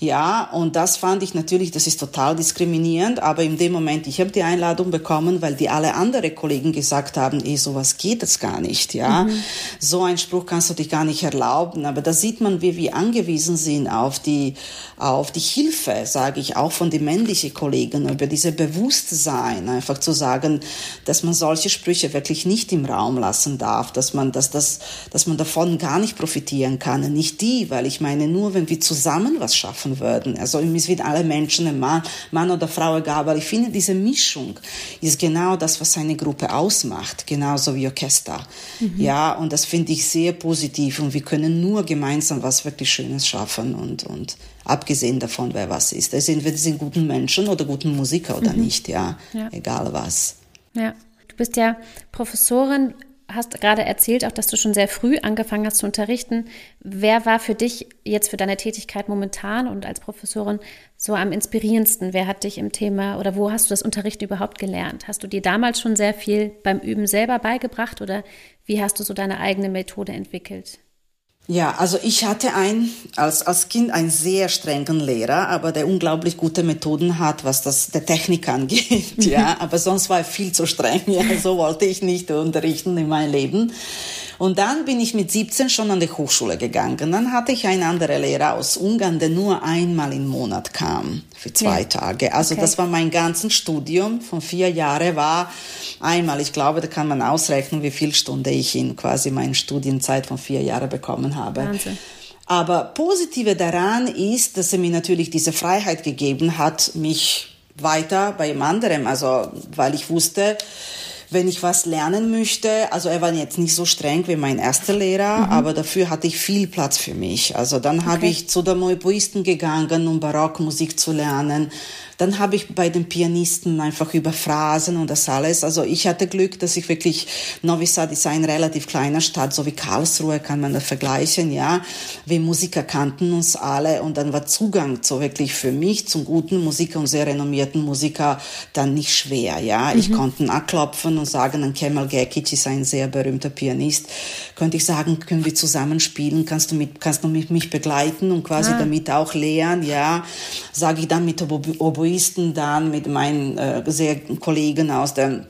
Ja, und das fand ich natürlich, das ist total diskriminierend, aber in dem Moment, ich habe die Einladung bekommen, weil die alle andere Kollegen gesagt haben, eh, sowas geht es gar nicht, ja. Mhm. So ein Spruch kannst du dich gar nicht erlauben, aber da sieht man, wie wir angewiesen sind auf die, auf die Hilfe, sage ich, auch von den männlichen Kollegen, über diese Bewusstsein, einfach zu sagen, dass man solche Sprüche wirklich nicht im Raum lassen darf, dass man, dass das, dass man davon gar nicht profitieren kann, nicht die, weil ich meine, nur wenn wir zusammen was schaffen, geschaffen werden. Also es wird alle Menschen, ein Mann, Mann oder Frau egal, aber ich finde diese Mischung ist genau das, was eine Gruppe ausmacht, genauso wie Orchester. Mhm. Ja, und das finde ich sehr positiv und wir können nur gemeinsam was wirklich Schönes schaffen und, und abgesehen davon, wer was ist. Das sind wir sind guten Menschen oder guten Musiker oder mhm. nicht, ja, ja, egal was. Ja, du bist ja Professorin hast gerade erzählt, auch dass du schon sehr früh angefangen hast zu unterrichten. Wer war für dich jetzt für deine Tätigkeit momentan und als Professorin so am inspirierendsten? Wer hat dich im Thema oder wo hast du das Unterrichten überhaupt gelernt? Hast du dir damals schon sehr viel beim Üben selber beigebracht oder wie hast du so deine eigene Methode entwickelt? Ja, also ich hatte ein, als, als Kind einen sehr strengen Lehrer, aber der unglaublich gute Methoden hat, was das der Technik angeht, ja. Aber sonst war er viel zu streng, ja. So wollte ich nicht unterrichten in meinem Leben. Und dann bin ich mit 17 schon an die Hochschule gegangen. Dann hatte ich einen anderen Lehrer aus Ungarn, der nur einmal im Monat kam, für zwei ja. Tage. Also okay. das war mein ganzes Studium von vier Jahren war einmal. Ich glaube, da kann man ausrechnen, wie viel Stunde ich in quasi meine Studienzeit von vier Jahren bekommen habe. Wahnsinn. Aber positive daran ist, dass er mir natürlich diese Freiheit gegeben hat, mich weiter bei jemand anderem, also weil ich wusste, wenn ich was lernen möchte, also er war jetzt nicht so streng wie mein erster Lehrer, mhm. aber dafür hatte ich viel Platz für mich. Also dann okay. habe ich zu der Moeboisten gegangen, um Barockmusik zu lernen. Dann habe ich bei den Pianisten einfach über Phrasen und das alles. Also ich hatte Glück, dass ich wirklich, Novi Sad ist eine relativ kleine Stadt, so wie Karlsruhe kann man da vergleichen, ja. Wir Musiker kannten uns alle und dann war Zugang so wirklich für mich zum guten Musiker und sehr renommierten Musiker dann nicht schwer, ja. Mhm. Ich konnte anklopfen und sagen, ein Kemal Gekic ist ein sehr berühmter Pianist. Könnte ich sagen, können wir zusammen spielen? Kannst du mit, kannst du mich begleiten und quasi ah. damit auch lehren, ja. Sage ich dann mit Oboe Linguisten dann mit meinen äh, sehr Kollegen aus der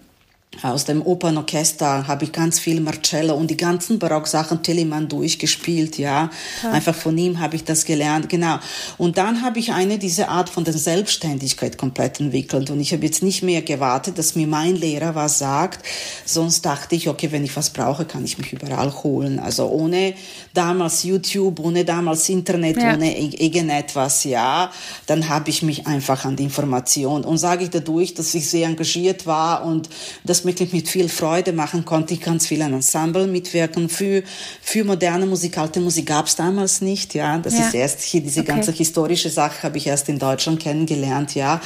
aus dem Opernorchester habe ich ganz viel Marcello und die ganzen Barocksachen Telemann durchgespielt, ja. ja. Einfach von ihm habe ich das gelernt, genau. Und dann habe ich eine diese Art von der Selbstständigkeit komplett entwickelt und ich habe jetzt nicht mehr gewartet, dass mir mein Lehrer was sagt, sonst dachte ich, okay, wenn ich was brauche, kann ich mich überall holen. Also ohne damals YouTube, ohne damals Internet, ja. ohne irgendetwas, ja, dann habe ich mich einfach an die Information und sage ich dadurch, dass ich sehr engagiert war und das wirklich mit viel Freude machen konnte. Ich ganz viel an Ensemble mitwirken. Für, für moderne Musik, alte Musik gab es damals nicht. Ja, das ja. ist erst hier diese okay. ganze historische Sache habe ich erst in Deutschland kennengelernt. Ja,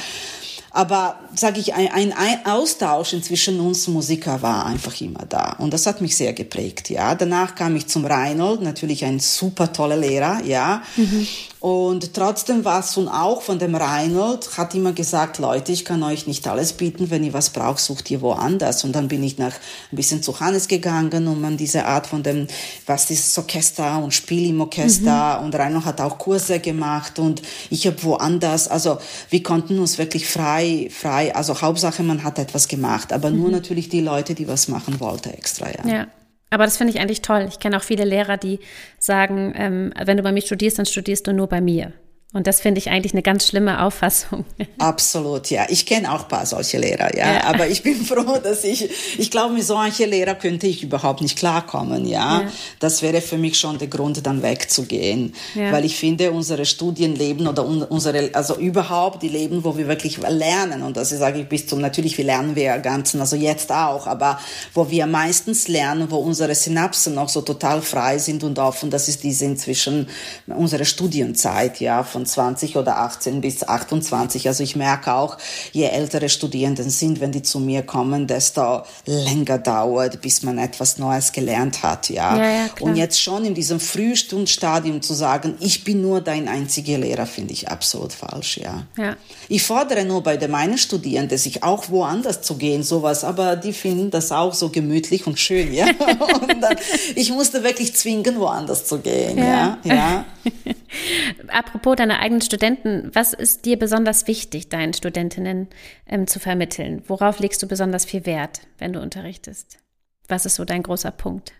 aber sage ich, ein, ein Austausch zwischen uns Musiker war einfach immer da und das hat mich sehr geprägt. Ja, danach kam ich zum Reinhold, natürlich ein super toller Lehrer. Ja, mhm. Und trotzdem war es und auch von dem Reinhold, hat immer gesagt, Leute, ich kann euch nicht alles bieten, wenn ihr was braucht, sucht ihr woanders. Und dann bin ich nach ein bisschen zu Hannes gegangen, um an diese Art von dem, was ist Orchester und Spiel im Orchester. Mhm. Und Reinhold hat auch Kurse gemacht und ich habe woanders, also wir konnten uns wirklich frei, frei, also Hauptsache man hat etwas gemacht, aber mhm. nur natürlich die Leute, die was machen wollten extra, ja. ja. Aber das finde ich eigentlich toll. Ich kenne auch viele Lehrer, die sagen, ähm, wenn du bei mir studierst, dann studierst du nur bei mir. Und das finde ich eigentlich eine ganz schlimme Auffassung. Absolut, ja. Ich kenne auch ein paar solche Lehrer, ja. ja. Aber ich bin froh, dass ich, ich glaube, mit solchen Lehrer könnte ich überhaupt nicht klarkommen, ja? ja. Das wäre für mich schon der Grund, dann wegzugehen. Ja. Weil ich finde, unsere Studienleben oder unsere, also überhaupt die Leben, wo wir wirklich lernen, und das sage ich bis zum, natürlich, wir lernen wir ja ganzen, also jetzt auch, aber wo wir meistens lernen, wo unsere Synapsen noch so total frei sind und offen, das ist diese inzwischen unsere Studienzeit, ja, von 25 oder 18 bis 28. Also ich merke auch, je ältere Studierenden sind, wenn die zu mir kommen, desto länger dauert, bis man etwas Neues gelernt hat, ja. ja, ja und jetzt schon in diesem Frühstundstadium zu sagen, ich bin nur dein einziger Lehrer, finde ich absolut falsch, ja. ja. Ich fordere nur bei meinen Studierenden, sich auch woanders zu gehen, sowas, aber die finden das auch so gemütlich und schön, ja. und dann, ich musste wirklich zwingen, woanders zu gehen, ja. ja. ja. Apropos deiner eigenen Studenten, was ist dir besonders wichtig, deinen Studentinnen ähm, zu vermitteln? Worauf legst du besonders viel Wert, wenn du unterrichtest? Was ist so dein großer Punkt?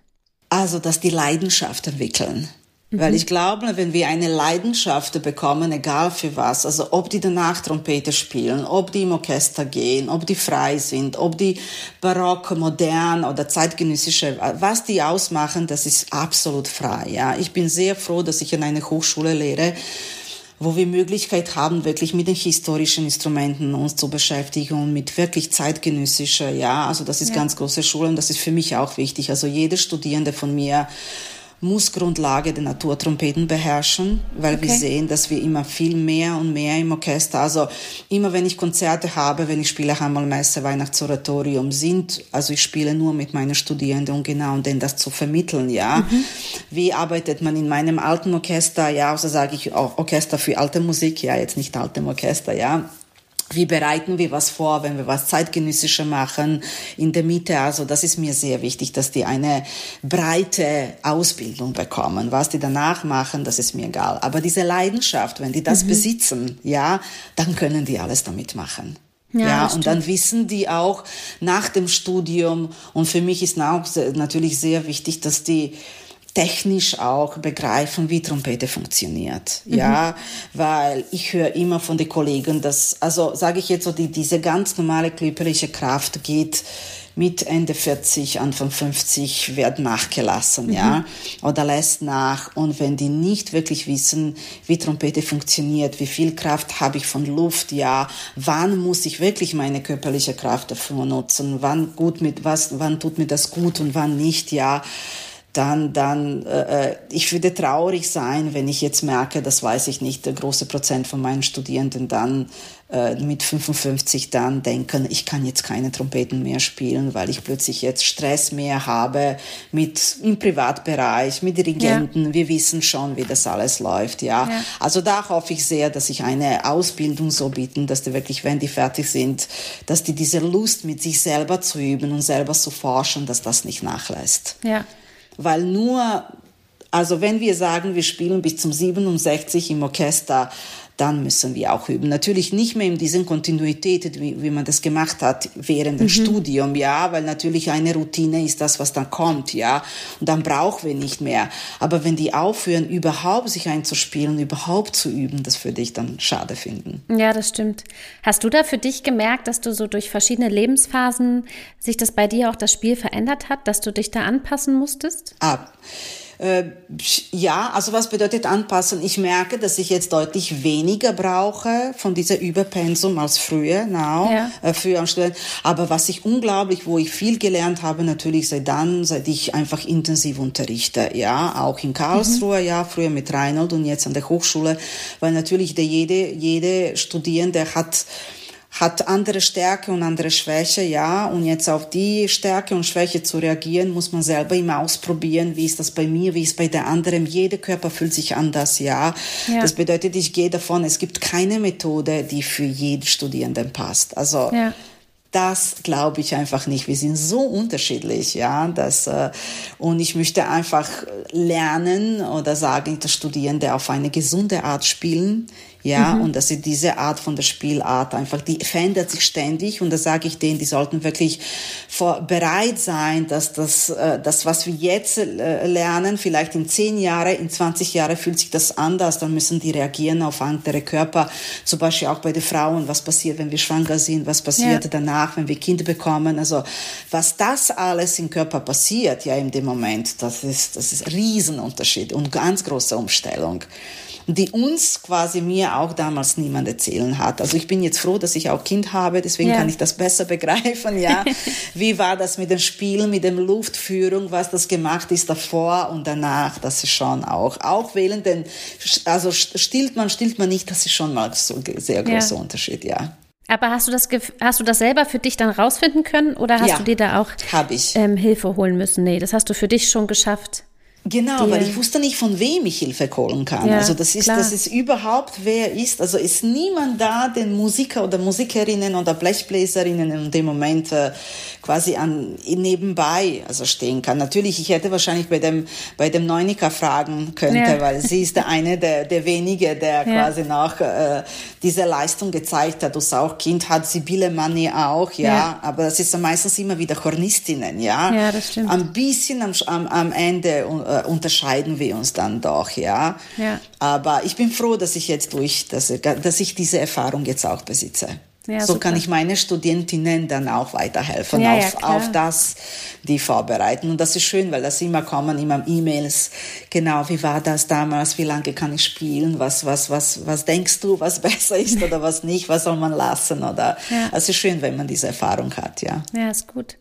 Also, dass die Leidenschaft entwickeln. Weil mhm. ich glaube, wenn wir eine Leidenschaft bekommen, egal für was, also ob die danach Trompete spielen, ob die im Orchester gehen, ob die frei sind, ob die barock, modern oder zeitgenössische, was die ausmachen, das ist absolut frei. Ja, ich bin sehr froh, dass ich in einer Hochschule lehre, wo wir Möglichkeit haben, wirklich mit den historischen Instrumenten uns zu beschäftigen und mit wirklich zeitgenössischer, ja, also das ist ja. ganz große Schule und das ist für mich auch wichtig. Also jede Studierende von mir muss Grundlage der Naturtrompeten beherrschen, weil okay. wir sehen, dass wir immer viel mehr und mehr im Orchester, also immer wenn ich Konzerte habe, wenn ich spiele Hammelmesse, Weihnachtsoratorium sind, also ich spiele nur mit meinen Studierenden und genau um denen das zu vermitteln, ja. Mhm. Wie arbeitet man in meinem alten Orchester, ja, also sage ich auch Orchester für alte Musik, ja, jetzt nicht altem Orchester, ja wie bereiten wir was vor, wenn wir was zeitgenössischer machen in der Mitte. Also das ist mir sehr wichtig, dass die eine breite Ausbildung bekommen. Was die danach machen, das ist mir egal. Aber diese Leidenschaft, wenn die das mhm. besitzen, ja, dann können die alles damit machen. Ja, ja und dann wissen die auch nach dem Studium, und für mich ist auch natürlich sehr wichtig, dass die technisch auch begreifen, wie Trompete funktioniert. Mhm. Ja, weil ich höre immer von den Kollegen, dass, also sage ich jetzt so, die, diese ganz normale körperliche Kraft geht mit Ende 40, Anfang 50 wird nachgelassen, mhm. ja, oder lässt nach. Und wenn die nicht wirklich wissen, wie Trompete funktioniert, wie viel Kraft habe ich von Luft, ja, wann muss ich wirklich meine körperliche Kraft dafür nutzen, wann gut mit was, wann tut mir das gut und wann nicht, ja, dann, dann äh, äh, ich würde traurig sein, wenn ich jetzt merke, das weiß ich nicht, der große Prozent von meinen Studierenden dann äh, mit 55 dann denken, ich kann jetzt keine Trompeten mehr spielen, weil ich plötzlich jetzt Stress mehr habe mit im Privatbereich, mit Dirigenten. Ja. Wir wissen schon, wie das alles läuft, ja. ja. Also da hoffe ich sehr, dass ich eine Ausbildung so bieten, dass die wirklich, wenn die fertig sind, dass die diese Lust mit sich selber zu üben und selber zu forschen, dass das nicht nachlässt. Ja weil nur, also wenn wir sagen, wir spielen bis zum 67 im Orchester, dann müssen wir auch üben. Natürlich nicht mehr in diesen Kontinuität, wie, wie man das gemacht hat während mhm. dem Studium, ja, weil natürlich eine Routine ist das, was dann kommt, ja, und dann brauchen wir nicht mehr. Aber wenn die aufhören, überhaupt sich einzuspielen, überhaupt zu üben, das würde ich dann schade finden. Ja, das stimmt. Hast du da für dich gemerkt, dass du so durch verschiedene Lebensphasen sich das bei dir auch das Spiel verändert hat, dass du dich da anpassen musstest? Ah. Äh, ja, also was bedeutet anpassen? Ich merke, dass ich jetzt deutlich weniger brauche von dieser Überpensum als früher, now, ja. äh, früher am Student. Aber was ich unglaublich, wo ich viel gelernt habe, natürlich seit dann, seit ich einfach intensiv unterrichte, ja, auch in Karlsruhe, mhm. ja, früher mit Reinhold und jetzt an der Hochschule, weil natürlich der jede, jede Studierende hat, hat andere Stärke und andere Schwäche, ja. Und jetzt auf die Stärke und Schwäche zu reagieren, muss man selber immer ausprobieren. Wie ist das bei mir? Wie ist bei der anderen? Jeder Körper fühlt sich anders, ja. ja. Das bedeutet, ich gehe davon, es gibt keine Methode, die für jeden Studierenden passt. Also, ja das glaube ich einfach nicht. Wir sind so unterschiedlich, ja, dass, äh, und ich möchte einfach lernen oder sagen, dass Studierende auf eine gesunde Art spielen, ja, mhm. und dass sie diese Art von der Spielart einfach, die verändert sich ständig und da sage ich denen, die sollten wirklich vor, bereit sein, dass das, äh, das, was wir jetzt äh, lernen, vielleicht in zehn Jahre, in 20 Jahre fühlt sich das anders, dann müssen die reagieren auf andere Körper, zum Beispiel auch bei den Frauen, was passiert, wenn wir schwanger sind, was passiert ja. danach, wenn wir Kinder bekommen, also was das alles im Körper passiert, ja, in dem Moment, das ist, das ist ein Riesenunterschied und ganz große Umstellung. Die uns quasi mir auch damals niemand erzählen hat. Also ich bin jetzt froh, dass ich auch Kind habe, deswegen ja. kann ich das besser begreifen, ja. Wie war das mit dem Spielen, mit dem Luftführung, was das gemacht ist davor und danach, das ist schon auch, auch während den, also stillt man, stillt man nicht, das ist schon mal so ein sehr großer ja. Unterschied, ja. Aber hast du das hast du das selber für dich dann rausfinden können oder hast ja, du dir da auch ähm, Hilfe holen müssen? Nee, das hast du für dich schon geschafft. Genau, weil ich wusste nicht, von wem ich Hilfe holen kann. Ja, also das ist, klar. das ist überhaupt, wer ist. Also ist niemand da, den Musiker oder Musikerinnen oder Blechbläserinnen in dem Moment äh, quasi an nebenbei also stehen kann. Natürlich, ich hätte wahrscheinlich bei dem bei dem Neunika fragen könnte, ja. weil sie ist der eine der der wenige, der ja. quasi noch äh, diese Leistung gezeigt hat. Das auch Kind hat Sibylle Manni auch, ja, aber das ist meistens immer wieder Chornistinnen, ja. Ja, das stimmt. Ein bisschen am, am, am Ende äh, äh, unterscheiden wir uns dann doch, ja? ja. Aber ich bin froh, dass ich jetzt durch, dass, dass ich diese Erfahrung jetzt auch besitze. Ja, so super. kann ich meine Studentinnen dann auch weiterhelfen, ja, auf, ja, auf das, die vorbereiten. Und das ist schön, weil das immer kommen, immer E-Mails. Genau, wie war das damals? Wie lange kann ich spielen? Was, was, was, was denkst du, was besser ist oder was nicht? Was soll man lassen? Oder, es ist schön, wenn man diese Erfahrung hat, ja. Ja, ist gut.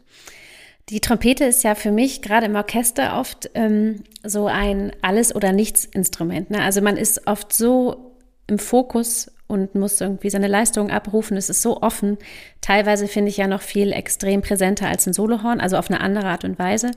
Die Trompete ist ja für mich gerade im Orchester oft ähm, so ein Alles- oder Nichts-Instrument. Ne? Also man ist oft so im Fokus und muss irgendwie seine Leistung abrufen. Es ist so offen. Teilweise finde ich ja noch viel extrem präsenter als ein Solohorn, also auf eine andere Art und Weise.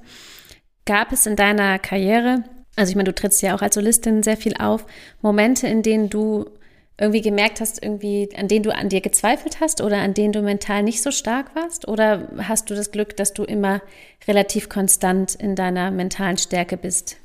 Gab es in deiner Karriere, also ich meine, du trittst ja auch als Solistin sehr viel auf, Momente, in denen du irgendwie gemerkt hast, irgendwie, an denen du an dir gezweifelt hast oder an denen du mental nicht so stark warst? Oder hast du das Glück, dass du immer relativ konstant in deiner mentalen Stärke bist?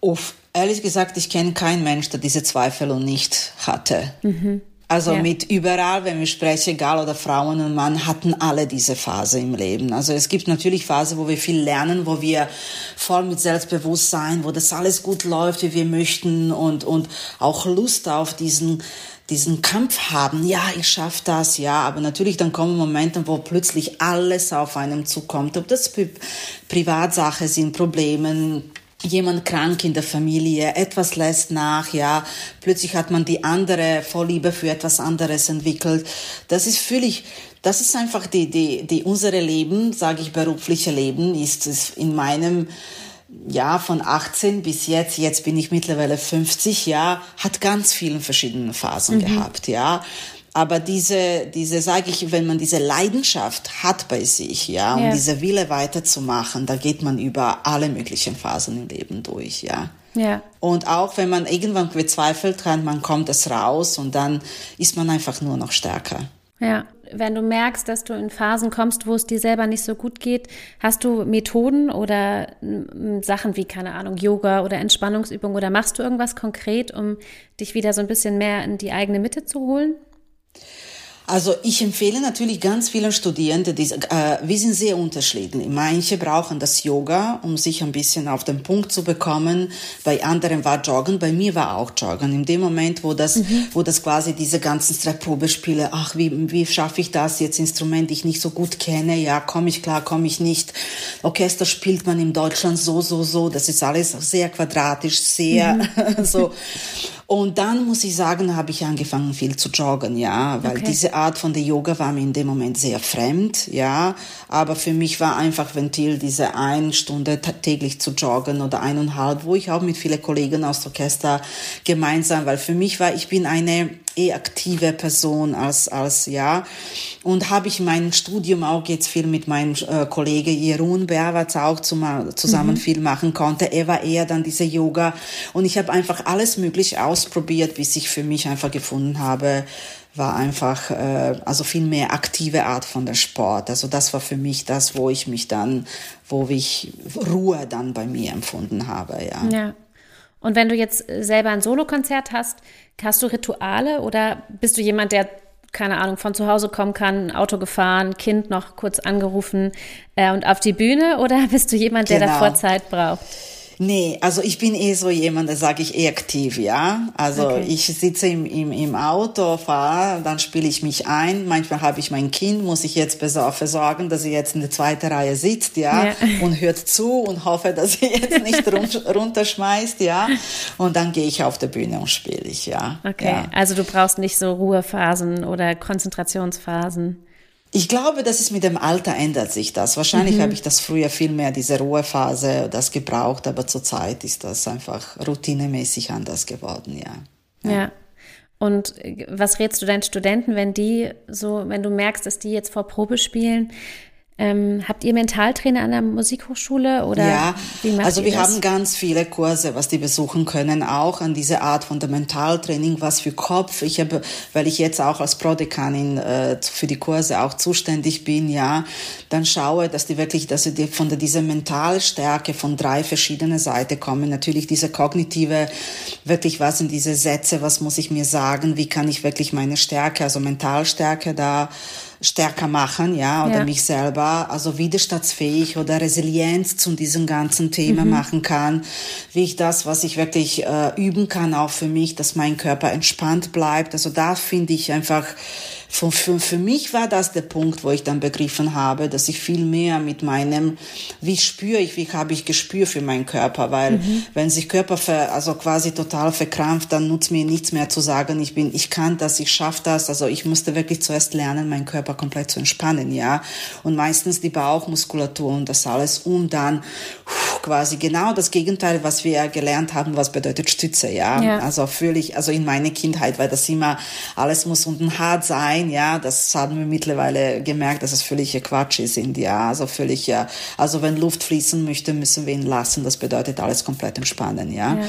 Uff, ehrlich gesagt, ich kenne keinen Mensch, der diese Zweifel und nicht hatte. Mhm. Also ja. mit überall, wenn wir sprechen, egal oder Frauen und Mann, hatten alle diese Phase im Leben. Also es gibt natürlich Phasen, wo wir viel lernen, wo wir voll mit Selbstbewusstsein, wo das alles gut läuft, wie wir möchten und, und auch Lust auf diesen, diesen Kampf haben. Ja, ich schaffe das, ja. Aber natürlich dann kommen Momente, wo plötzlich alles auf einem zukommt. Ob das Pri Privatsache sind, Probleme, jemand krank in der Familie, etwas lässt nach, ja, plötzlich hat man die andere Vorliebe für etwas anderes entwickelt. Das ist völlig, das ist einfach die, die, die unsere Leben, sage ich, berufliche Leben, ist es in meinem ja, von 18 bis jetzt, jetzt bin ich mittlerweile 50, ja, hat ganz viele verschiedene Phasen mhm. gehabt, ja. Aber diese, diese, sage ich, wenn man diese Leidenschaft hat bei sich, ja, und ja. diese Wille weiterzumachen, da geht man über alle möglichen Phasen im Leben durch, ja. Ja. Und auch wenn man irgendwann bezweifelt kann, man kommt es raus und dann ist man einfach nur noch stärker. Ja. Wenn du merkst, dass du in Phasen kommst, wo es dir selber nicht so gut geht, hast du Methoden oder Sachen wie, keine Ahnung, Yoga oder Entspannungsübung oder machst du irgendwas konkret, um dich wieder so ein bisschen mehr in die eigene Mitte zu holen? Also ich empfehle natürlich ganz vielen Studierenden, die, äh, wir sind sehr unterschiedlich. Manche brauchen das Yoga, um sich ein bisschen auf den Punkt zu bekommen. Bei anderen war Joggen, bei mir war auch Joggen. In dem Moment, wo das, mhm. wo das quasi diese ganzen Probespiele, ach, wie, wie schaffe ich das jetzt, Instrument, ich nicht so gut kenne, ja, komme ich klar, komme ich nicht. Orchester spielt man in Deutschland so, so, so, das ist alles sehr quadratisch, sehr mhm. so. Und dann muss ich sagen, habe ich angefangen viel zu joggen, ja, weil okay. diese Art von der Yoga war mir in dem Moment sehr fremd, ja. Aber für mich war einfach Ventil, diese eine Stunde täglich zu joggen oder eineinhalb, wo ich auch mit vielen Kollegen aus dem Orchester gemeinsam, weil für mich war, ich bin eine eh aktive Person als, als ja. Und habe ich mein Studium auch jetzt viel mit meinem äh, Kollege Jeroen Berwatz auch zum, zusammen mhm. viel machen konnte. Er war eher dann diese Yoga. Und ich habe einfach alles Mögliche ausprobiert, bis ich für mich einfach gefunden habe, war einfach äh, also viel mehr aktive Art von der Sport. Also das war für mich das, wo ich mich dann, wo ich Ruhe dann bei mir empfunden habe. Ja. ja. Und wenn du jetzt selber ein Solokonzert hast, hast du Rituale oder bist du jemand, der keine Ahnung, von zu Hause kommen kann, Auto gefahren, Kind noch kurz angerufen äh, und auf die Bühne oder bist du jemand, der genau. davor Zeit braucht? Nee, also ich bin eh so jemand, da sage ich eh aktiv, ja. Also okay. ich sitze im, im, im Auto, fahre, dann spiele ich mich ein. Manchmal habe ich mein Kind, muss ich jetzt dafür sorgen, dass sie jetzt in der zweiten Reihe sitzt, ja, ja. und hört zu und hoffe, dass sie jetzt nicht run runterschmeißt, ja. Und dann gehe ich auf der Bühne und spiele ich, ja. Okay, ja. also du brauchst nicht so Ruhephasen oder Konzentrationsphasen. Ich glaube, das ist mit dem Alter ändert sich das. Wahrscheinlich mhm. habe ich das früher viel mehr diese Ruhephase, das gebraucht, aber zurzeit ist das einfach routinemäßig anders geworden, ja. Ja. ja. Und was rätst du deinen Studenten, wenn die so, wenn du merkst, dass die jetzt vor Probe spielen, ähm, habt ihr Mentaltrainer an der Musikhochschule oder ja, also wir haben ganz viele Kurse, was die besuchen können, auch an diese Art von der Mentaltraining, was für Kopf. Ich habe, weil ich jetzt auch als Prodekanin äh, für die Kurse auch zuständig bin, ja, dann schaue, dass die wirklich, dass sie von der, dieser Mentalstärke von drei verschiedenen Seiten kommen. Natürlich diese kognitive, wirklich was sind diese Sätze, was muss ich mir sagen, wie kann ich wirklich meine Stärke, also Mentalstärke da stärker machen, ja, oder ja. mich selber, also widerstandsfähig oder Resilienz zu diesem ganzen Thema mhm. machen kann, wie ich das, was ich wirklich äh, üben kann, auch für mich, dass mein Körper entspannt bleibt. Also da finde ich einfach für, für, für mich war das der Punkt, wo ich dann begriffen habe, dass ich viel mehr mit meinem, wie spüre ich, wie habe ich Gespür für meinen Körper, weil mhm. wenn sich Körper ver, also quasi total verkrampft, dann nutzt mir nichts mehr zu sagen, ich bin, ich kann das, ich schaffe das. Also ich musste wirklich zuerst lernen, meinen Körper komplett zu entspannen, ja. Und meistens die Bauchmuskulatur und das alles, um dann quasi genau das Gegenteil, was wir gelernt haben, was bedeutet Stütze, ja. ja. Also völlig, also in meiner Kindheit, weil das immer, alles muss unten hart sein, ja. Das haben wir mittlerweile gemerkt, dass es völlig Quatsch ist in ja. Also völlig, ja. Also wenn Luft fließen möchte, müssen wir ihn lassen. Das bedeutet alles komplett entspannen, ja. ja.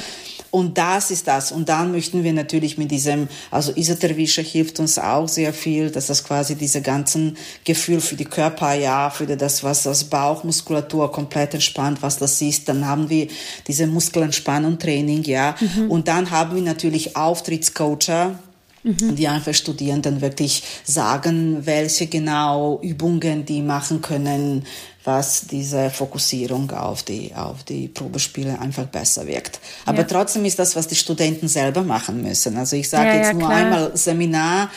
Und das ist das. Und dann möchten wir natürlich mit diesem, also Isotervische hilft uns auch sehr viel, dass das quasi diese ganzen Gefühl für die Körper, ja, für das, was das Bauchmuskulatur komplett entspannt, was das ist. Dann haben wir diese Muskelentspannung Training, ja. Mhm. Und dann haben wir natürlich Auftrittscoacher, Mhm. Die einfach Studierenden wirklich sagen, welche genau Übungen die machen können, was diese Fokussierung auf die, auf die Probespiele einfach besser wirkt. Aber ja. trotzdem ist das, was die Studenten selber machen müssen. Also ich sage ja, jetzt ja, nur einmal Seminar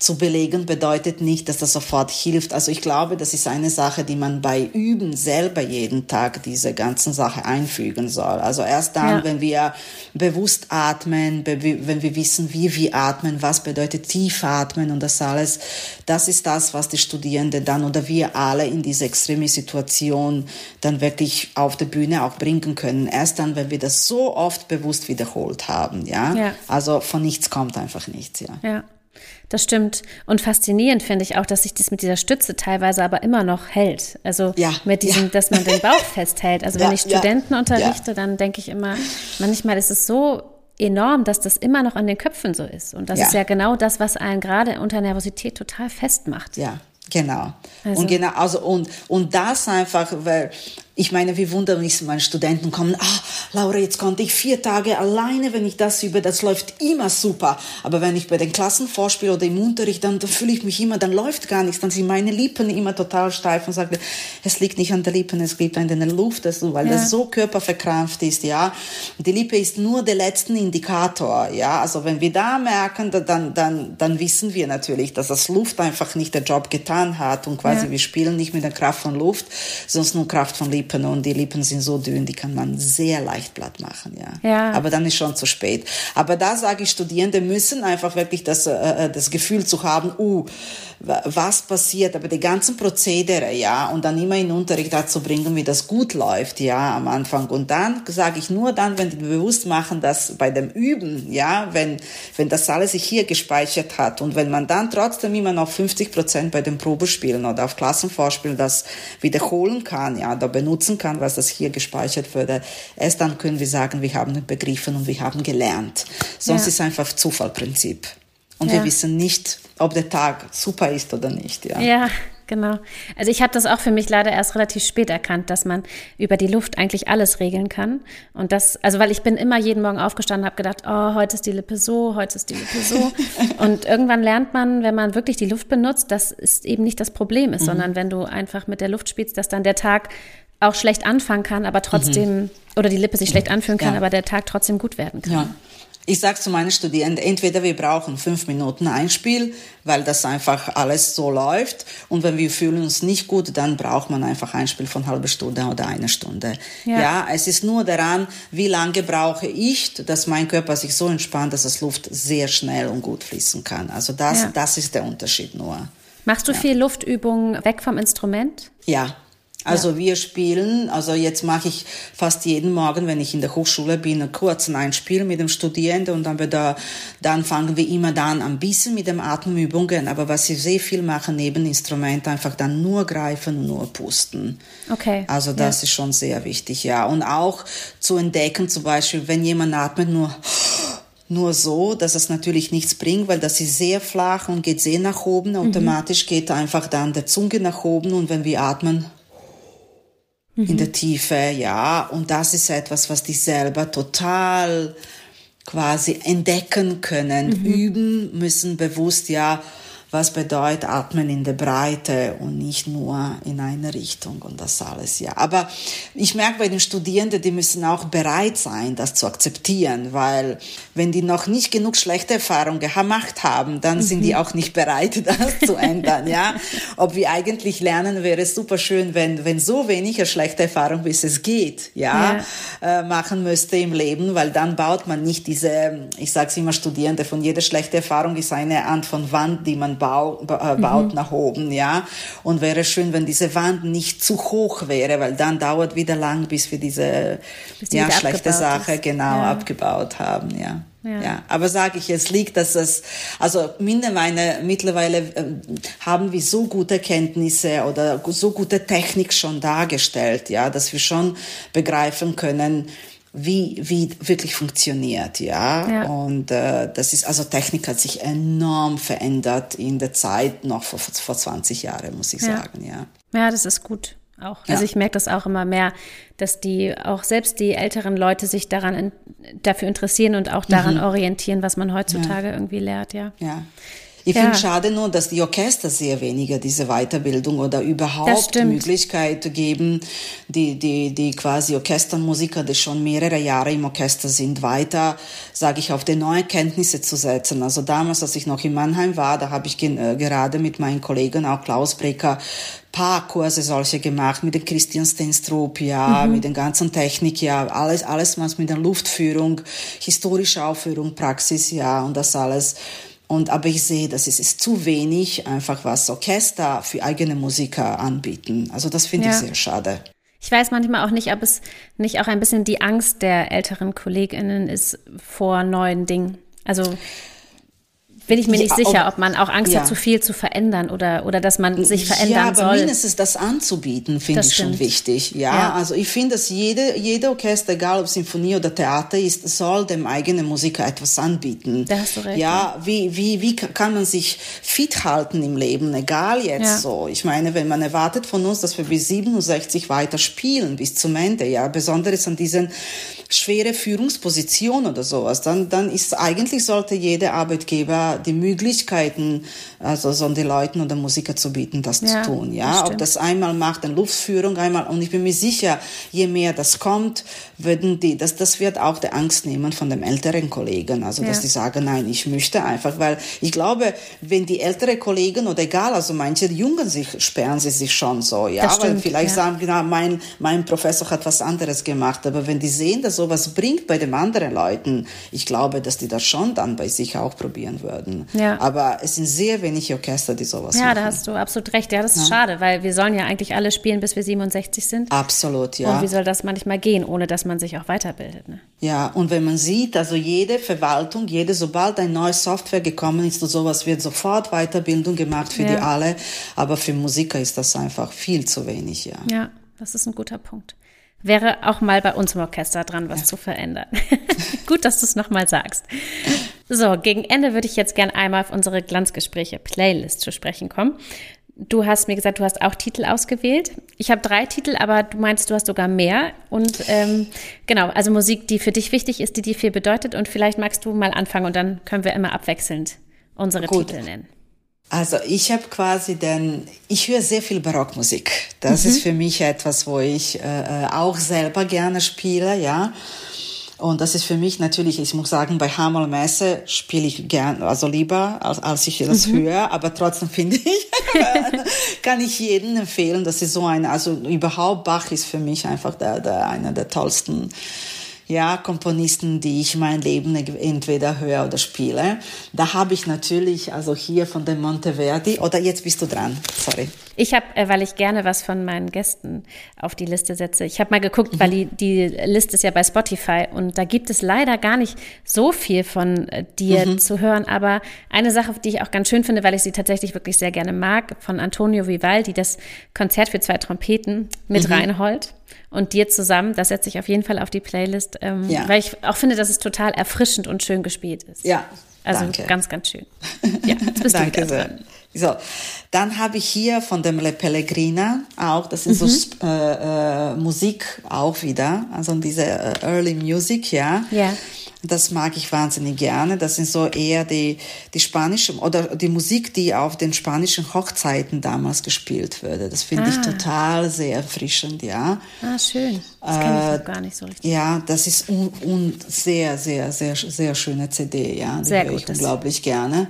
zu belegen, bedeutet nicht, dass das sofort hilft. Also ich glaube, das ist eine Sache, die man bei Üben selber jeden Tag diese ganzen Sache einfügen soll. Also erst dann, wenn wir bewusst atmen, wenn wir wissen, wie wir atmen, was bedeutet tief atmen und das alles, das ist das, was die Studierenden dann oder wir alle in diese extreme Situation Situation dann wirklich auf der Bühne auch bringen können. Erst dann, wenn wir das so oft bewusst wiederholt haben, ja. ja. Also von nichts kommt einfach nichts, ja. Ja. Das stimmt. Und faszinierend finde ich auch, dass sich das mit dieser Stütze teilweise aber immer noch hält. Also ja, mit diesem, ja. dass man den Bauch festhält. Also ja, wenn ich Studenten unterrichte, dann denke ich immer, manchmal ist es so enorm, dass das immer noch an den Köpfen so ist. Und das ist ja genau das, was einen gerade unter Nervosität total festmacht. Ja, Genau. Also. Und genau, also und, und das einfach, weil ich meine, wie wunderlich meine Studenten kommen, ah, Laura, jetzt konnte ich vier Tage alleine, wenn ich das übe, das läuft immer super. Aber wenn ich bei den Klassen vorspiele oder im Unterricht, dann, dann fühle ich mich immer, dann läuft gar nichts, dann sind meine Lippen immer total steif und sage, es liegt nicht an der Lippen, es liegt an der Luft, also, weil ja. das so körperverkrampft ist, ja. Die Lippe ist nur der letzte Indikator, ja. Also wenn wir da merken, dann, dann, dann wissen wir natürlich, dass das Luft einfach nicht den Job getan hat und quasi ja. wir spielen nicht mit der Kraft von Luft, sondern nur Kraft von Lippen. Lippen und die Lippen sind so dünn, die kann man sehr leicht platt machen, ja. ja. Aber dann ist schon zu spät. Aber da sage ich, Studierende müssen einfach wirklich das, äh, äh das Gefühl zu haben, uh, was passiert, aber die ganzen Prozedere, ja, und dann immer in Unterricht dazu bringen, wie das gut läuft, ja, am Anfang. Und dann sage ich nur dann, wenn die bewusst machen, dass bei dem Üben, ja, wenn, wenn das alles sich hier gespeichert hat und wenn man dann trotzdem immer noch 50 Prozent bei den Probespielen oder auf Klassenvorspielen das wiederholen kann, ja, da benutzt nutzen kann, was das hier gespeichert wurde. Erst dann können wir sagen, wir haben begriffen und wir haben gelernt. Sonst ja. ist einfach Zufallprinzip. Und ja. wir wissen nicht, ob der Tag super ist oder nicht. Ja. ja. Genau. Also ich habe das auch für mich leider erst relativ spät erkannt, dass man über die Luft eigentlich alles regeln kann. Und das, also weil ich bin immer jeden Morgen aufgestanden, habe gedacht, oh, heute ist die Lippe so, heute ist die Lippe so. und irgendwann lernt man, wenn man wirklich die Luft benutzt, dass es eben nicht das Problem ist, mhm. sondern wenn du einfach mit der Luft spielst, dass dann der Tag auch schlecht anfangen kann, aber trotzdem, mhm. oder die Lippe sich schlecht anfühlen kann, ja. aber der Tag trotzdem gut werden kann. Ja. Ich sage zu meinen Studierenden, entweder wir brauchen fünf Minuten Einspiel, weil das einfach alles so läuft. Und wenn wir fühlen uns nicht gut, dann braucht man einfach Einspiel von halbe Stunde oder eine Stunde. Ja. ja, es ist nur daran, wie lange brauche ich, dass mein Körper sich so entspannt, dass das Luft sehr schnell und gut fließen kann. Also das, ja. das ist der Unterschied nur. Machst du ja. viel Luftübungen weg vom Instrument? Ja, also ja. wir spielen, also jetzt mache ich fast jeden Morgen, wenn ich in der Hochschule bin, kurz ein Spiel mit dem Studierenden und dann, da, dann fangen wir immer dann ein bisschen mit den Atemübungen, aber was ich sehr viel mache neben Instrument, einfach dann nur greifen und nur pusten. Okay. Also das ja. ist schon sehr wichtig, ja. Und auch zu entdecken, zum Beispiel, wenn jemand atmet, nur nur so, dass es natürlich nichts bringt, weil das ist sehr flach und geht sehr nach oben. Mhm. Automatisch geht einfach dann der Zunge nach oben und wenn wir atmen, mhm. in der Tiefe, ja. Und das ist etwas, was die selber total quasi entdecken können, mhm. üben müssen bewusst, ja was bedeutet Atmen in der Breite und nicht nur in eine Richtung und das alles, ja. Aber ich merke bei den Studierenden, die müssen auch bereit sein, das zu akzeptieren, weil wenn die noch nicht genug schlechte Erfahrungen gemacht haben, dann sind die mhm. auch nicht bereit, das zu ändern, ja. Ob wir eigentlich lernen, wäre es super schön, wenn, wenn so wenig schlechte Erfahrung, wie es geht, ja, ja. Äh, machen müsste im Leben, weil dann baut man nicht diese, ich sage es immer Studierende, von jeder schlechten Erfahrung ist eine Art von Wand, die man bau, äh, baut mhm. nach oben, ja. Und wäre schön, wenn diese Wand nicht zu hoch wäre, weil dann dauert wieder lang, bis wir diese bis ja, schlechte Sache ist. genau ja. abgebaut haben, ja. Ja. ja, aber sage ich, es liegt, dass es, also meine, mittlerweile äh, haben wir so gute Kenntnisse oder so gute Technik schon dargestellt, ja, dass wir schon begreifen können, wie, wie wirklich funktioniert, ja. ja. Und äh, das ist, also Technik hat sich enorm verändert in der Zeit, noch vor, vor 20 Jahren, muss ich ja. sagen, ja. Ja, das ist gut auch. Also ja. ich merke das auch immer mehr, dass die auch selbst die älteren Leute sich daran in, dafür interessieren und auch daran mhm. orientieren, was man heutzutage irgendwie lehrt, ja. Ja. Ich ja. finde schade nur, dass die Orchester sehr weniger diese Weiterbildung oder überhaupt Möglichkeit geben, die, die, die quasi Orchestermusiker, die schon mehrere Jahre im Orchester sind, weiter, sage ich, auf die neuen Kenntnisse zu setzen. Also damals, als ich noch in Mannheim war, da habe ich äh, gerade mit meinen Kollegen, auch Klaus Brecker, paar Kurse solche gemacht mit dem Christian Stenstrup, ja, mhm. mit den ganzen Technik, ja, alles, alles was mit der Luftführung, historische Aufführung, Praxis, ja, und das alles. Und, aber ich sehe, dass es ist zu wenig einfach was Orchester für eigene Musiker anbieten. Also das finde ja. ich sehr schade. Ich weiß manchmal auch nicht, ob es nicht auch ein bisschen die Angst der älteren KollegInnen ist vor neuen Dingen. Also bin ich mir ja, nicht sicher, ob, ob man auch Angst ja. hat, zu viel zu verändern oder, oder dass man sich verändern ja, soll. Ja, mindestens das anzubieten, finde ich stimmt. schon wichtig. Ja, ja. also ich finde, dass jede, jede Orchester, egal ob Sinfonie oder Theater ist, soll dem eigenen Musiker etwas anbieten. Da hast du recht. Ja, wie, wie, wie kann man sich fit halten im Leben, egal jetzt so. Ich meine, wenn man erwartet von uns, dass wir bis 67 weiter spielen, bis zum Ende, ja, besonders an diesen schwere Führungsposition oder sowas, dann, dann ist eigentlich sollte jeder Arbeitgeber die Möglichkeiten, also so den Leuten oder Musiker zu bieten, das ja, zu tun. Ja, das ob das einmal macht, eine Luftführung einmal. Und ich bin mir sicher, je mehr das kommt, würden die, das, das wird auch die Angst nehmen von den älteren Kollegen. Also, dass ja. die sagen, nein, ich möchte einfach, weil ich glaube, wenn die älteren Kollegen oder egal, also manche Jungen sich, sperren sie sich schon so, ja, stimmt, weil vielleicht ja. sagen, genau, mein, mein Professor hat was anderes gemacht. Aber wenn die sehen, dass sowas bringt bei den anderen Leuten, ich glaube, dass die das schon dann bei sich auch probieren würden. Ja. Aber es sind sehr wenige Orchester, die sowas ja, machen. Ja, da hast du absolut recht. Ja, das ist ja. schade, weil wir sollen ja eigentlich alle spielen, bis wir 67 sind. Absolut, ja. Und wie soll das manchmal gehen, ohne dass man sich auch weiterbildet? Ne? Ja, und wenn man sieht, also jede Verwaltung, jede, sobald ein neues Software gekommen ist und sowas, wird sofort Weiterbildung gemacht für ja. die alle. Aber für Musiker ist das einfach viel zu wenig, ja. Ja, das ist ein guter Punkt wäre auch mal bei uns im Orchester dran, was ja. zu verändern. Gut, dass du es nochmal sagst. So, gegen Ende würde ich jetzt gern einmal auf unsere Glanzgespräche Playlist zu sprechen kommen. Du hast mir gesagt, du hast auch Titel ausgewählt. Ich habe drei Titel, aber du meinst, du hast sogar mehr. Und ähm, genau, also Musik, die für dich wichtig ist, die dir viel bedeutet. Und vielleicht magst du mal anfangen und dann können wir immer abwechselnd unsere Gut. Titel nennen. Also ich habe quasi den, ich höre sehr viel Barockmusik. Das mhm. ist für mich etwas, wo ich äh, äh, auch selber gerne spiele, ja. Und das ist für mich natürlich, ich muss sagen, bei Hamel Messe spiele ich gern, also lieber, als, als ich das mhm. höre. Aber trotzdem finde ich, kann ich jedem empfehlen. Das ist so ein, also überhaupt Bach ist für mich einfach der, der einer der tollsten ja, Komponisten, die ich mein Leben entweder höre oder spiele. Da habe ich natürlich, also hier von dem Monteverdi, oder jetzt bist du dran, sorry. Ich habe, äh, weil ich gerne was von meinen Gästen auf die Liste setze, ich habe mal geguckt, mhm. weil die, die Liste ist ja bei Spotify und da gibt es leider gar nicht so viel von äh, dir mhm. zu hören, aber eine Sache, die ich auch ganz schön finde, weil ich sie tatsächlich wirklich sehr gerne mag, von Antonio Vivaldi, das Konzert für zwei Trompeten mit mhm. Reinhold und dir zusammen. Das setze ich auf jeden Fall auf die Playlist, ähm, ja. weil ich auch finde, dass es total erfrischend und schön gespielt ist. Ja. Also danke. ganz, ganz schön. Ja, jetzt bist danke du sehr. Dran. So, dann habe ich hier von dem Le Pellegrina auch, das ist mhm. so äh, äh, Musik auch wieder, also diese äh, Early Music, ja. Ja. Das mag ich wahnsinnig gerne. Das sind so eher die, die spanische oder die Musik, die auf den spanischen Hochzeiten damals gespielt wurde. Das finde ah. ich total sehr erfrischend, ja. Ah, schön. Das kenne ich äh, gar nicht so richtig. Ja, das ist un, un, sehr, sehr, sehr, sehr schöne CD, ja. Die sehr höre ich unglaublich gerne.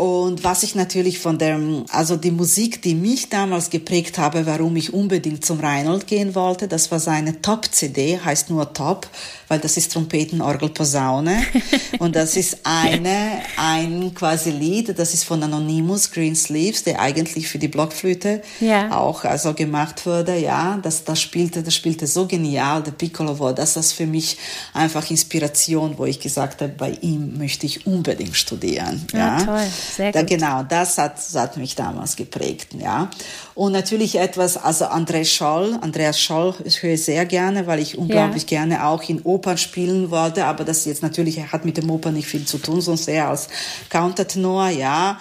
Und was ich natürlich von der, also die Musik, die mich damals geprägt habe, warum ich unbedingt zum Reinhold gehen wollte, das war seine Top-CD, heißt nur Top, weil das ist Trompeten, Orgel, Posaune. Und das ist eine, ein quasi Lied, das ist von Anonymous, Green Sleeves, der eigentlich für die Blockflöte ja. auch also gemacht wurde, ja. Das, das spielte, das spielte so genial, der Piccolo war, das ist für mich einfach Inspiration, wo ich gesagt habe, bei ihm möchte ich unbedingt studieren, ja. ja. Toll. Sehr gut. Da, genau, das hat, das hat mich damals geprägt, ja. Und natürlich etwas, also Andreas Scholl, Andreas Scholl, ich höre sehr gerne, weil ich unglaublich ja. gerne auch in Opern spielen wollte, aber das jetzt natürlich hat mit dem Oper nicht viel zu tun, sonst eher als Countertenor, ja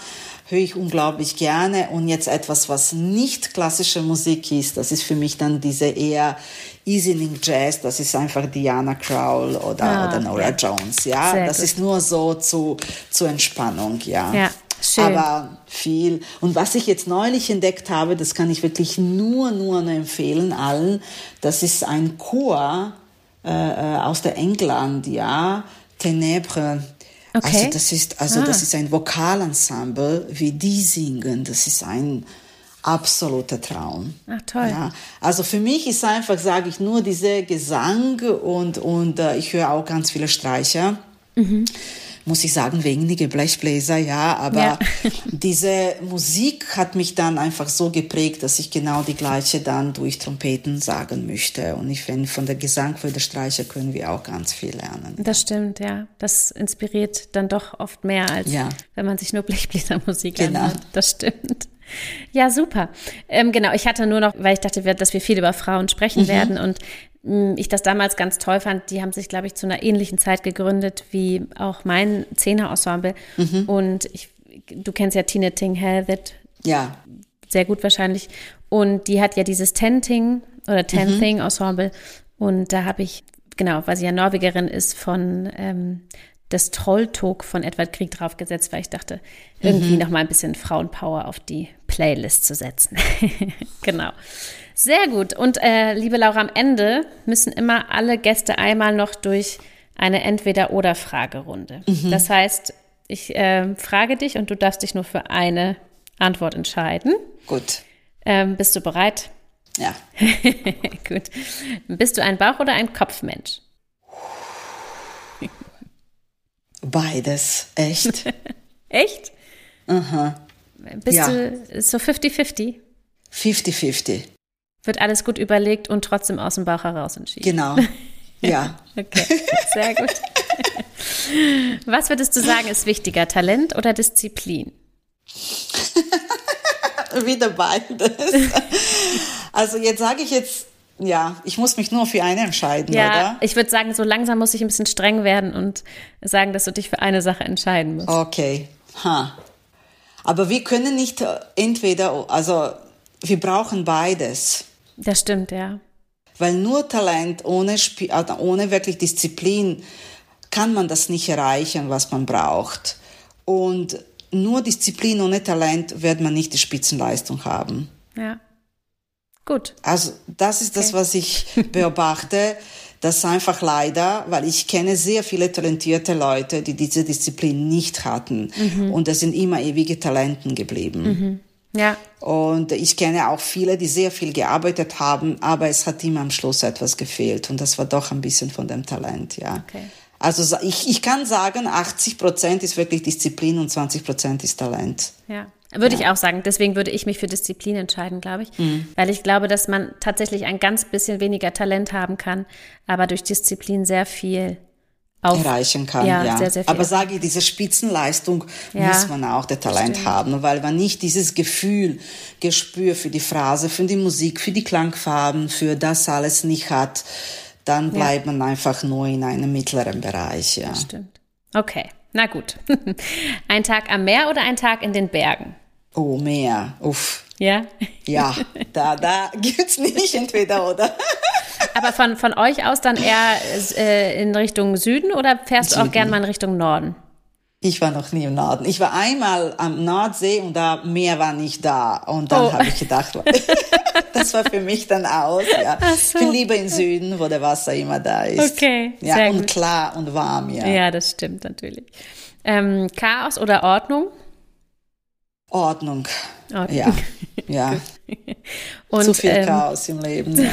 höre ich unglaublich gerne. Und jetzt etwas, was nicht klassische Musik ist, das ist für mich dann diese eher Easing Jazz, das ist einfach Diana Crowell oder, ah, oder Nora ja. Jones, ja. Sehr das gut. ist nur so zu, zur Entspannung, ja. ja. Schön. Aber viel. Und was ich jetzt neulich entdeckt habe, das kann ich wirklich nur, nur empfehlen allen. Das ist ein Chor äh, äh aus der England, ja. Ténèbres. Okay. Also das ist, also ah. das ist ein Vokalensemble, wie die singen. Das ist ein absoluter Traum. Ach toll. Ja, also für mich ist einfach, sage ich, nur dieser Gesang und, und äh, ich höre auch ganz viele Streicher. Mhm muss ich sagen, wenige Blechbläser, ja, aber ja. diese Musik hat mich dann einfach so geprägt, dass ich genau die gleiche dann durch Trompeten sagen möchte. Und ich finde, von der Gesang für die Streicher können wir auch ganz viel lernen. Das stimmt, ja. Das inspiriert dann doch oft mehr, als ja. wenn man sich nur Blechbläsermusik genau. anhört. Das stimmt. Ja, super. Ähm, genau, ich hatte nur noch, weil ich dachte, dass wir viel über Frauen sprechen mhm. werden und hm, ich das damals ganz toll fand. Die haben sich, glaube ich, zu einer ähnlichen Zeit gegründet wie auch mein Zehner-Ensemble. Mhm. Und ich, du kennst ja Tina Ting Helvet. Ja. Sehr gut wahrscheinlich. Und die hat ja dieses Tenting oder Ten-Thing-Ensemble. Mhm. Und da habe ich, genau, weil sie ja Norwegerin ist, von ähm, das Trolltog von Edward Krieg draufgesetzt, weil ich dachte, irgendwie mhm. noch mal ein bisschen Frauenpower auf die Playlist zu setzen. genau. Sehr gut. Und äh, liebe Laura, am Ende müssen immer alle Gäste einmal noch durch eine Entweder-Oder-Fragerunde. Mhm. Das heißt, ich äh, frage dich und du darfst dich nur für eine Antwort entscheiden. Gut. Ähm, bist du bereit? Ja. gut. Bist du ein Bauch- oder ein Kopfmensch? Beides, echt. echt? Aha. Bist ja. du so 50-50? 50-50. Wird alles gut überlegt und trotzdem aus dem Bauch heraus entschieden. Genau. Ja. okay, sehr gut. Was würdest du sagen, ist wichtiger, Talent oder Disziplin? Wieder beides. Also jetzt sage ich jetzt, ja, ich muss mich nur für eine entscheiden, ja, oder? Ich würde sagen, so langsam muss ich ein bisschen streng werden und sagen, dass du dich für eine Sache entscheiden musst. Okay. Ha. Aber wir können nicht entweder, also wir brauchen beides. Das stimmt, ja. Weil nur Talent ohne, Sp also ohne wirklich Disziplin kann man das nicht erreichen, was man braucht. Und nur Disziplin ohne Talent wird man nicht die Spitzenleistung haben. Ja. Gut. Also das ist okay. das, was ich beobachte. dass einfach leider, weil ich kenne sehr viele talentierte Leute, die diese Disziplin nicht hatten. Mhm. Und das sind immer ewige Talenten geblieben. Mhm. Ja. Und ich kenne auch viele, die sehr viel gearbeitet haben, aber es hat immer am Schluss etwas gefehlt. Und das war doch ein bisschen von dem Talent, ja. Okay. Also ich, ich kann sagen, 80 Prozent ist wirklich Disziplin und 20 Prozent ist Talent. Ja. Würde ja. ich auch sagen. Deswegen würde ich mich für Disziplin entscheiden, glaube ich. Mhm. Weil ich glaube, dass man tatsächlich ein ganz bisschen weniger Talent haben kann, aber durch Disziplin sehr viel auf, erreichen kann. Ja, ja. Sehr, sehr. Aber sage ich, diese Spitzenleistung ja, muss man auch der Talent stimmt. haben, weil man nicht dieses Gefühl, Gespür für die Phrase, für die Musik, für die Klangfarben, für das alles nicht hat, dann bleibt man einfach nur in einem mittleren Bereich. Ja. Das stimmt. Okay, na gut. ein Tag am Meer oder ein Tag in den Bergen? Oh, Meer. Uff. Ja? Ja, da, da gibt's nicht entweder oder. Aber von, von euch aus dann eher äh, in Richtung Süden oder fährst Süden. du auch gern mal in Richtung Norden? Ich war noch nie im Norden. Ich war einmal am Nordsee und da Meer war nicht da. Und dann oh. habe ich gedacht, das war für mich dann aus. Ja. So. Ich bin lieber im Süden, wo der Wasser immer da ist. Okay. Ja, Sehr und gut. klar und warm, ja. Ja, das stimmt natürlich. Ähm, Chaos oder Ordnung? Ordnung. Ordnung. Ja, ja. Und, Zu viel ähm, Chaos im Leben. Ja.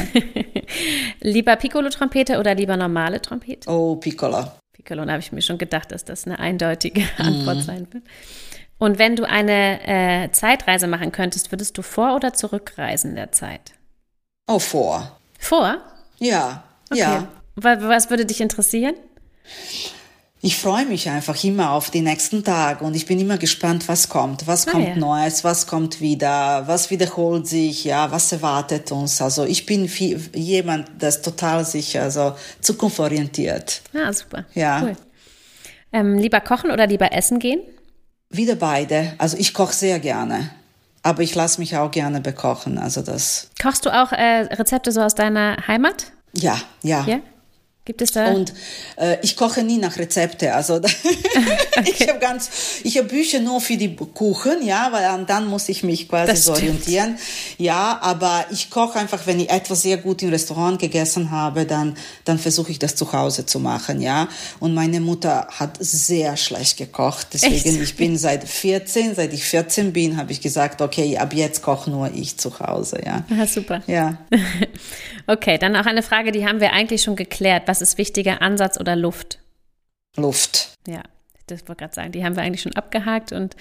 lieber Piccolo-Trompete oder lieber normale Trompete? Oh, Piccolo. Piccolo, da habe ich mir schon gedacht, dass das eine eindeutige Antwort mm. sein wird. Und wenn du eine äh, Zeitreise machen könntest, würdest du vor- oder zurückreisen der Zeit? Oh, vor. Vor? Ja, okay. ja. Was würde dich interessieren? Ich freue mich einfach immer auf die nächsten Tage und ich bin immer gespannt, was kommt, was ah, kommt ja. Neues, was kommt wieder, was wiederholt sich, ja, was erwartet uns. Also ich bin viel, jemand, das total sich also zukunftsorientiert. Ah, super. Ja. Cool. Ähm, lieber kochen oder lieber essen gehen? Wieder beide. Also ich koche sehr gerne. Aber ich lasse mich auch gerne bekochen. Also das. Kochst du auch äh, Rezepte so aus deiner Heimat? Ja, ja. ja? Gibt es da? Und äh, ich koche nie nach Rezepte. Also okay. ich habe ganz, ich habe Bücher nur für die Kuchen, ja, weil dann muss ich mich quasi so orientieren. Ja, aber ich koche einfach, wenn ich etwas sehr gut im Restaurant gegessen habe, dann dann versuche ich das zu Hause zu machen, ja. Und meine Mutter hat sehr schlecht gekocht, deswegen Echt? ich bin seit 14, seit ich 14 bin, habe ich gesagt, okay, ab jetzt koche nur ich zu Hause, ja. Aha, super. Ja. okay, dann auch eine Frage, die haben wir eigentlich schon geklärt. Was was ist wichtiger, Ansatz oder Luft? Luft. Ja, das wollte gerade sagen, die haben wir eigentlich schon abgehakt. Und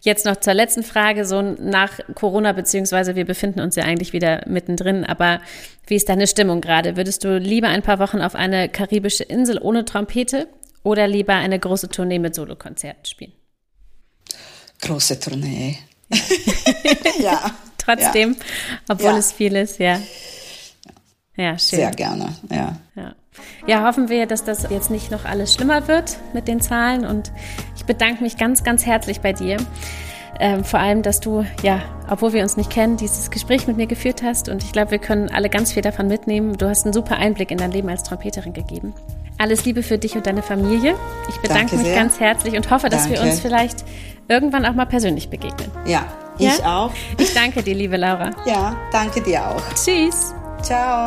jetzt noch zur letzten Frage, so nach Corona, beziehungsweise wir befinden uns ja eigentlich wieder mittendrin, aber wie ist deine Stimmung gerade? Würdest du lieber ein paar Wochen auf eine karibische Insel ohne Trompete oder lieber eine große Tournee mit Solokonzerten spielen? Große Tournee. ja. Trotzdem, ja. obwohl ja. es viel ist, ja. Ja, schön. Sehr gerne, ja. ja. Ja, hoffen wir, dass das jetzt nicht noch alles schlimmer wird mit den Zahlen. Und ich bedanke mich ganz, ganz herzlich bei dir. Ähm, vor allem, dass du, ja, obwohl wir uns nicht kennen, dieses Gespräch mit mir geführt hast. Und ich glaube, wir können alle ganz viel davon mitnehmen. Du hast einen super Einblick in dein Leben als Trompeterin gegeben. Alles Liebe für dich und deine Familie. Ich bedanke mich ganz herzlich und hoffe, dass danke. wir uns vielleicht irgendwann auch mal persönlich begegnen. Ja, ich ja? auch. Ich danke dir, liebe Laura. Ja, danke dir auch. Tschüss. Ciao.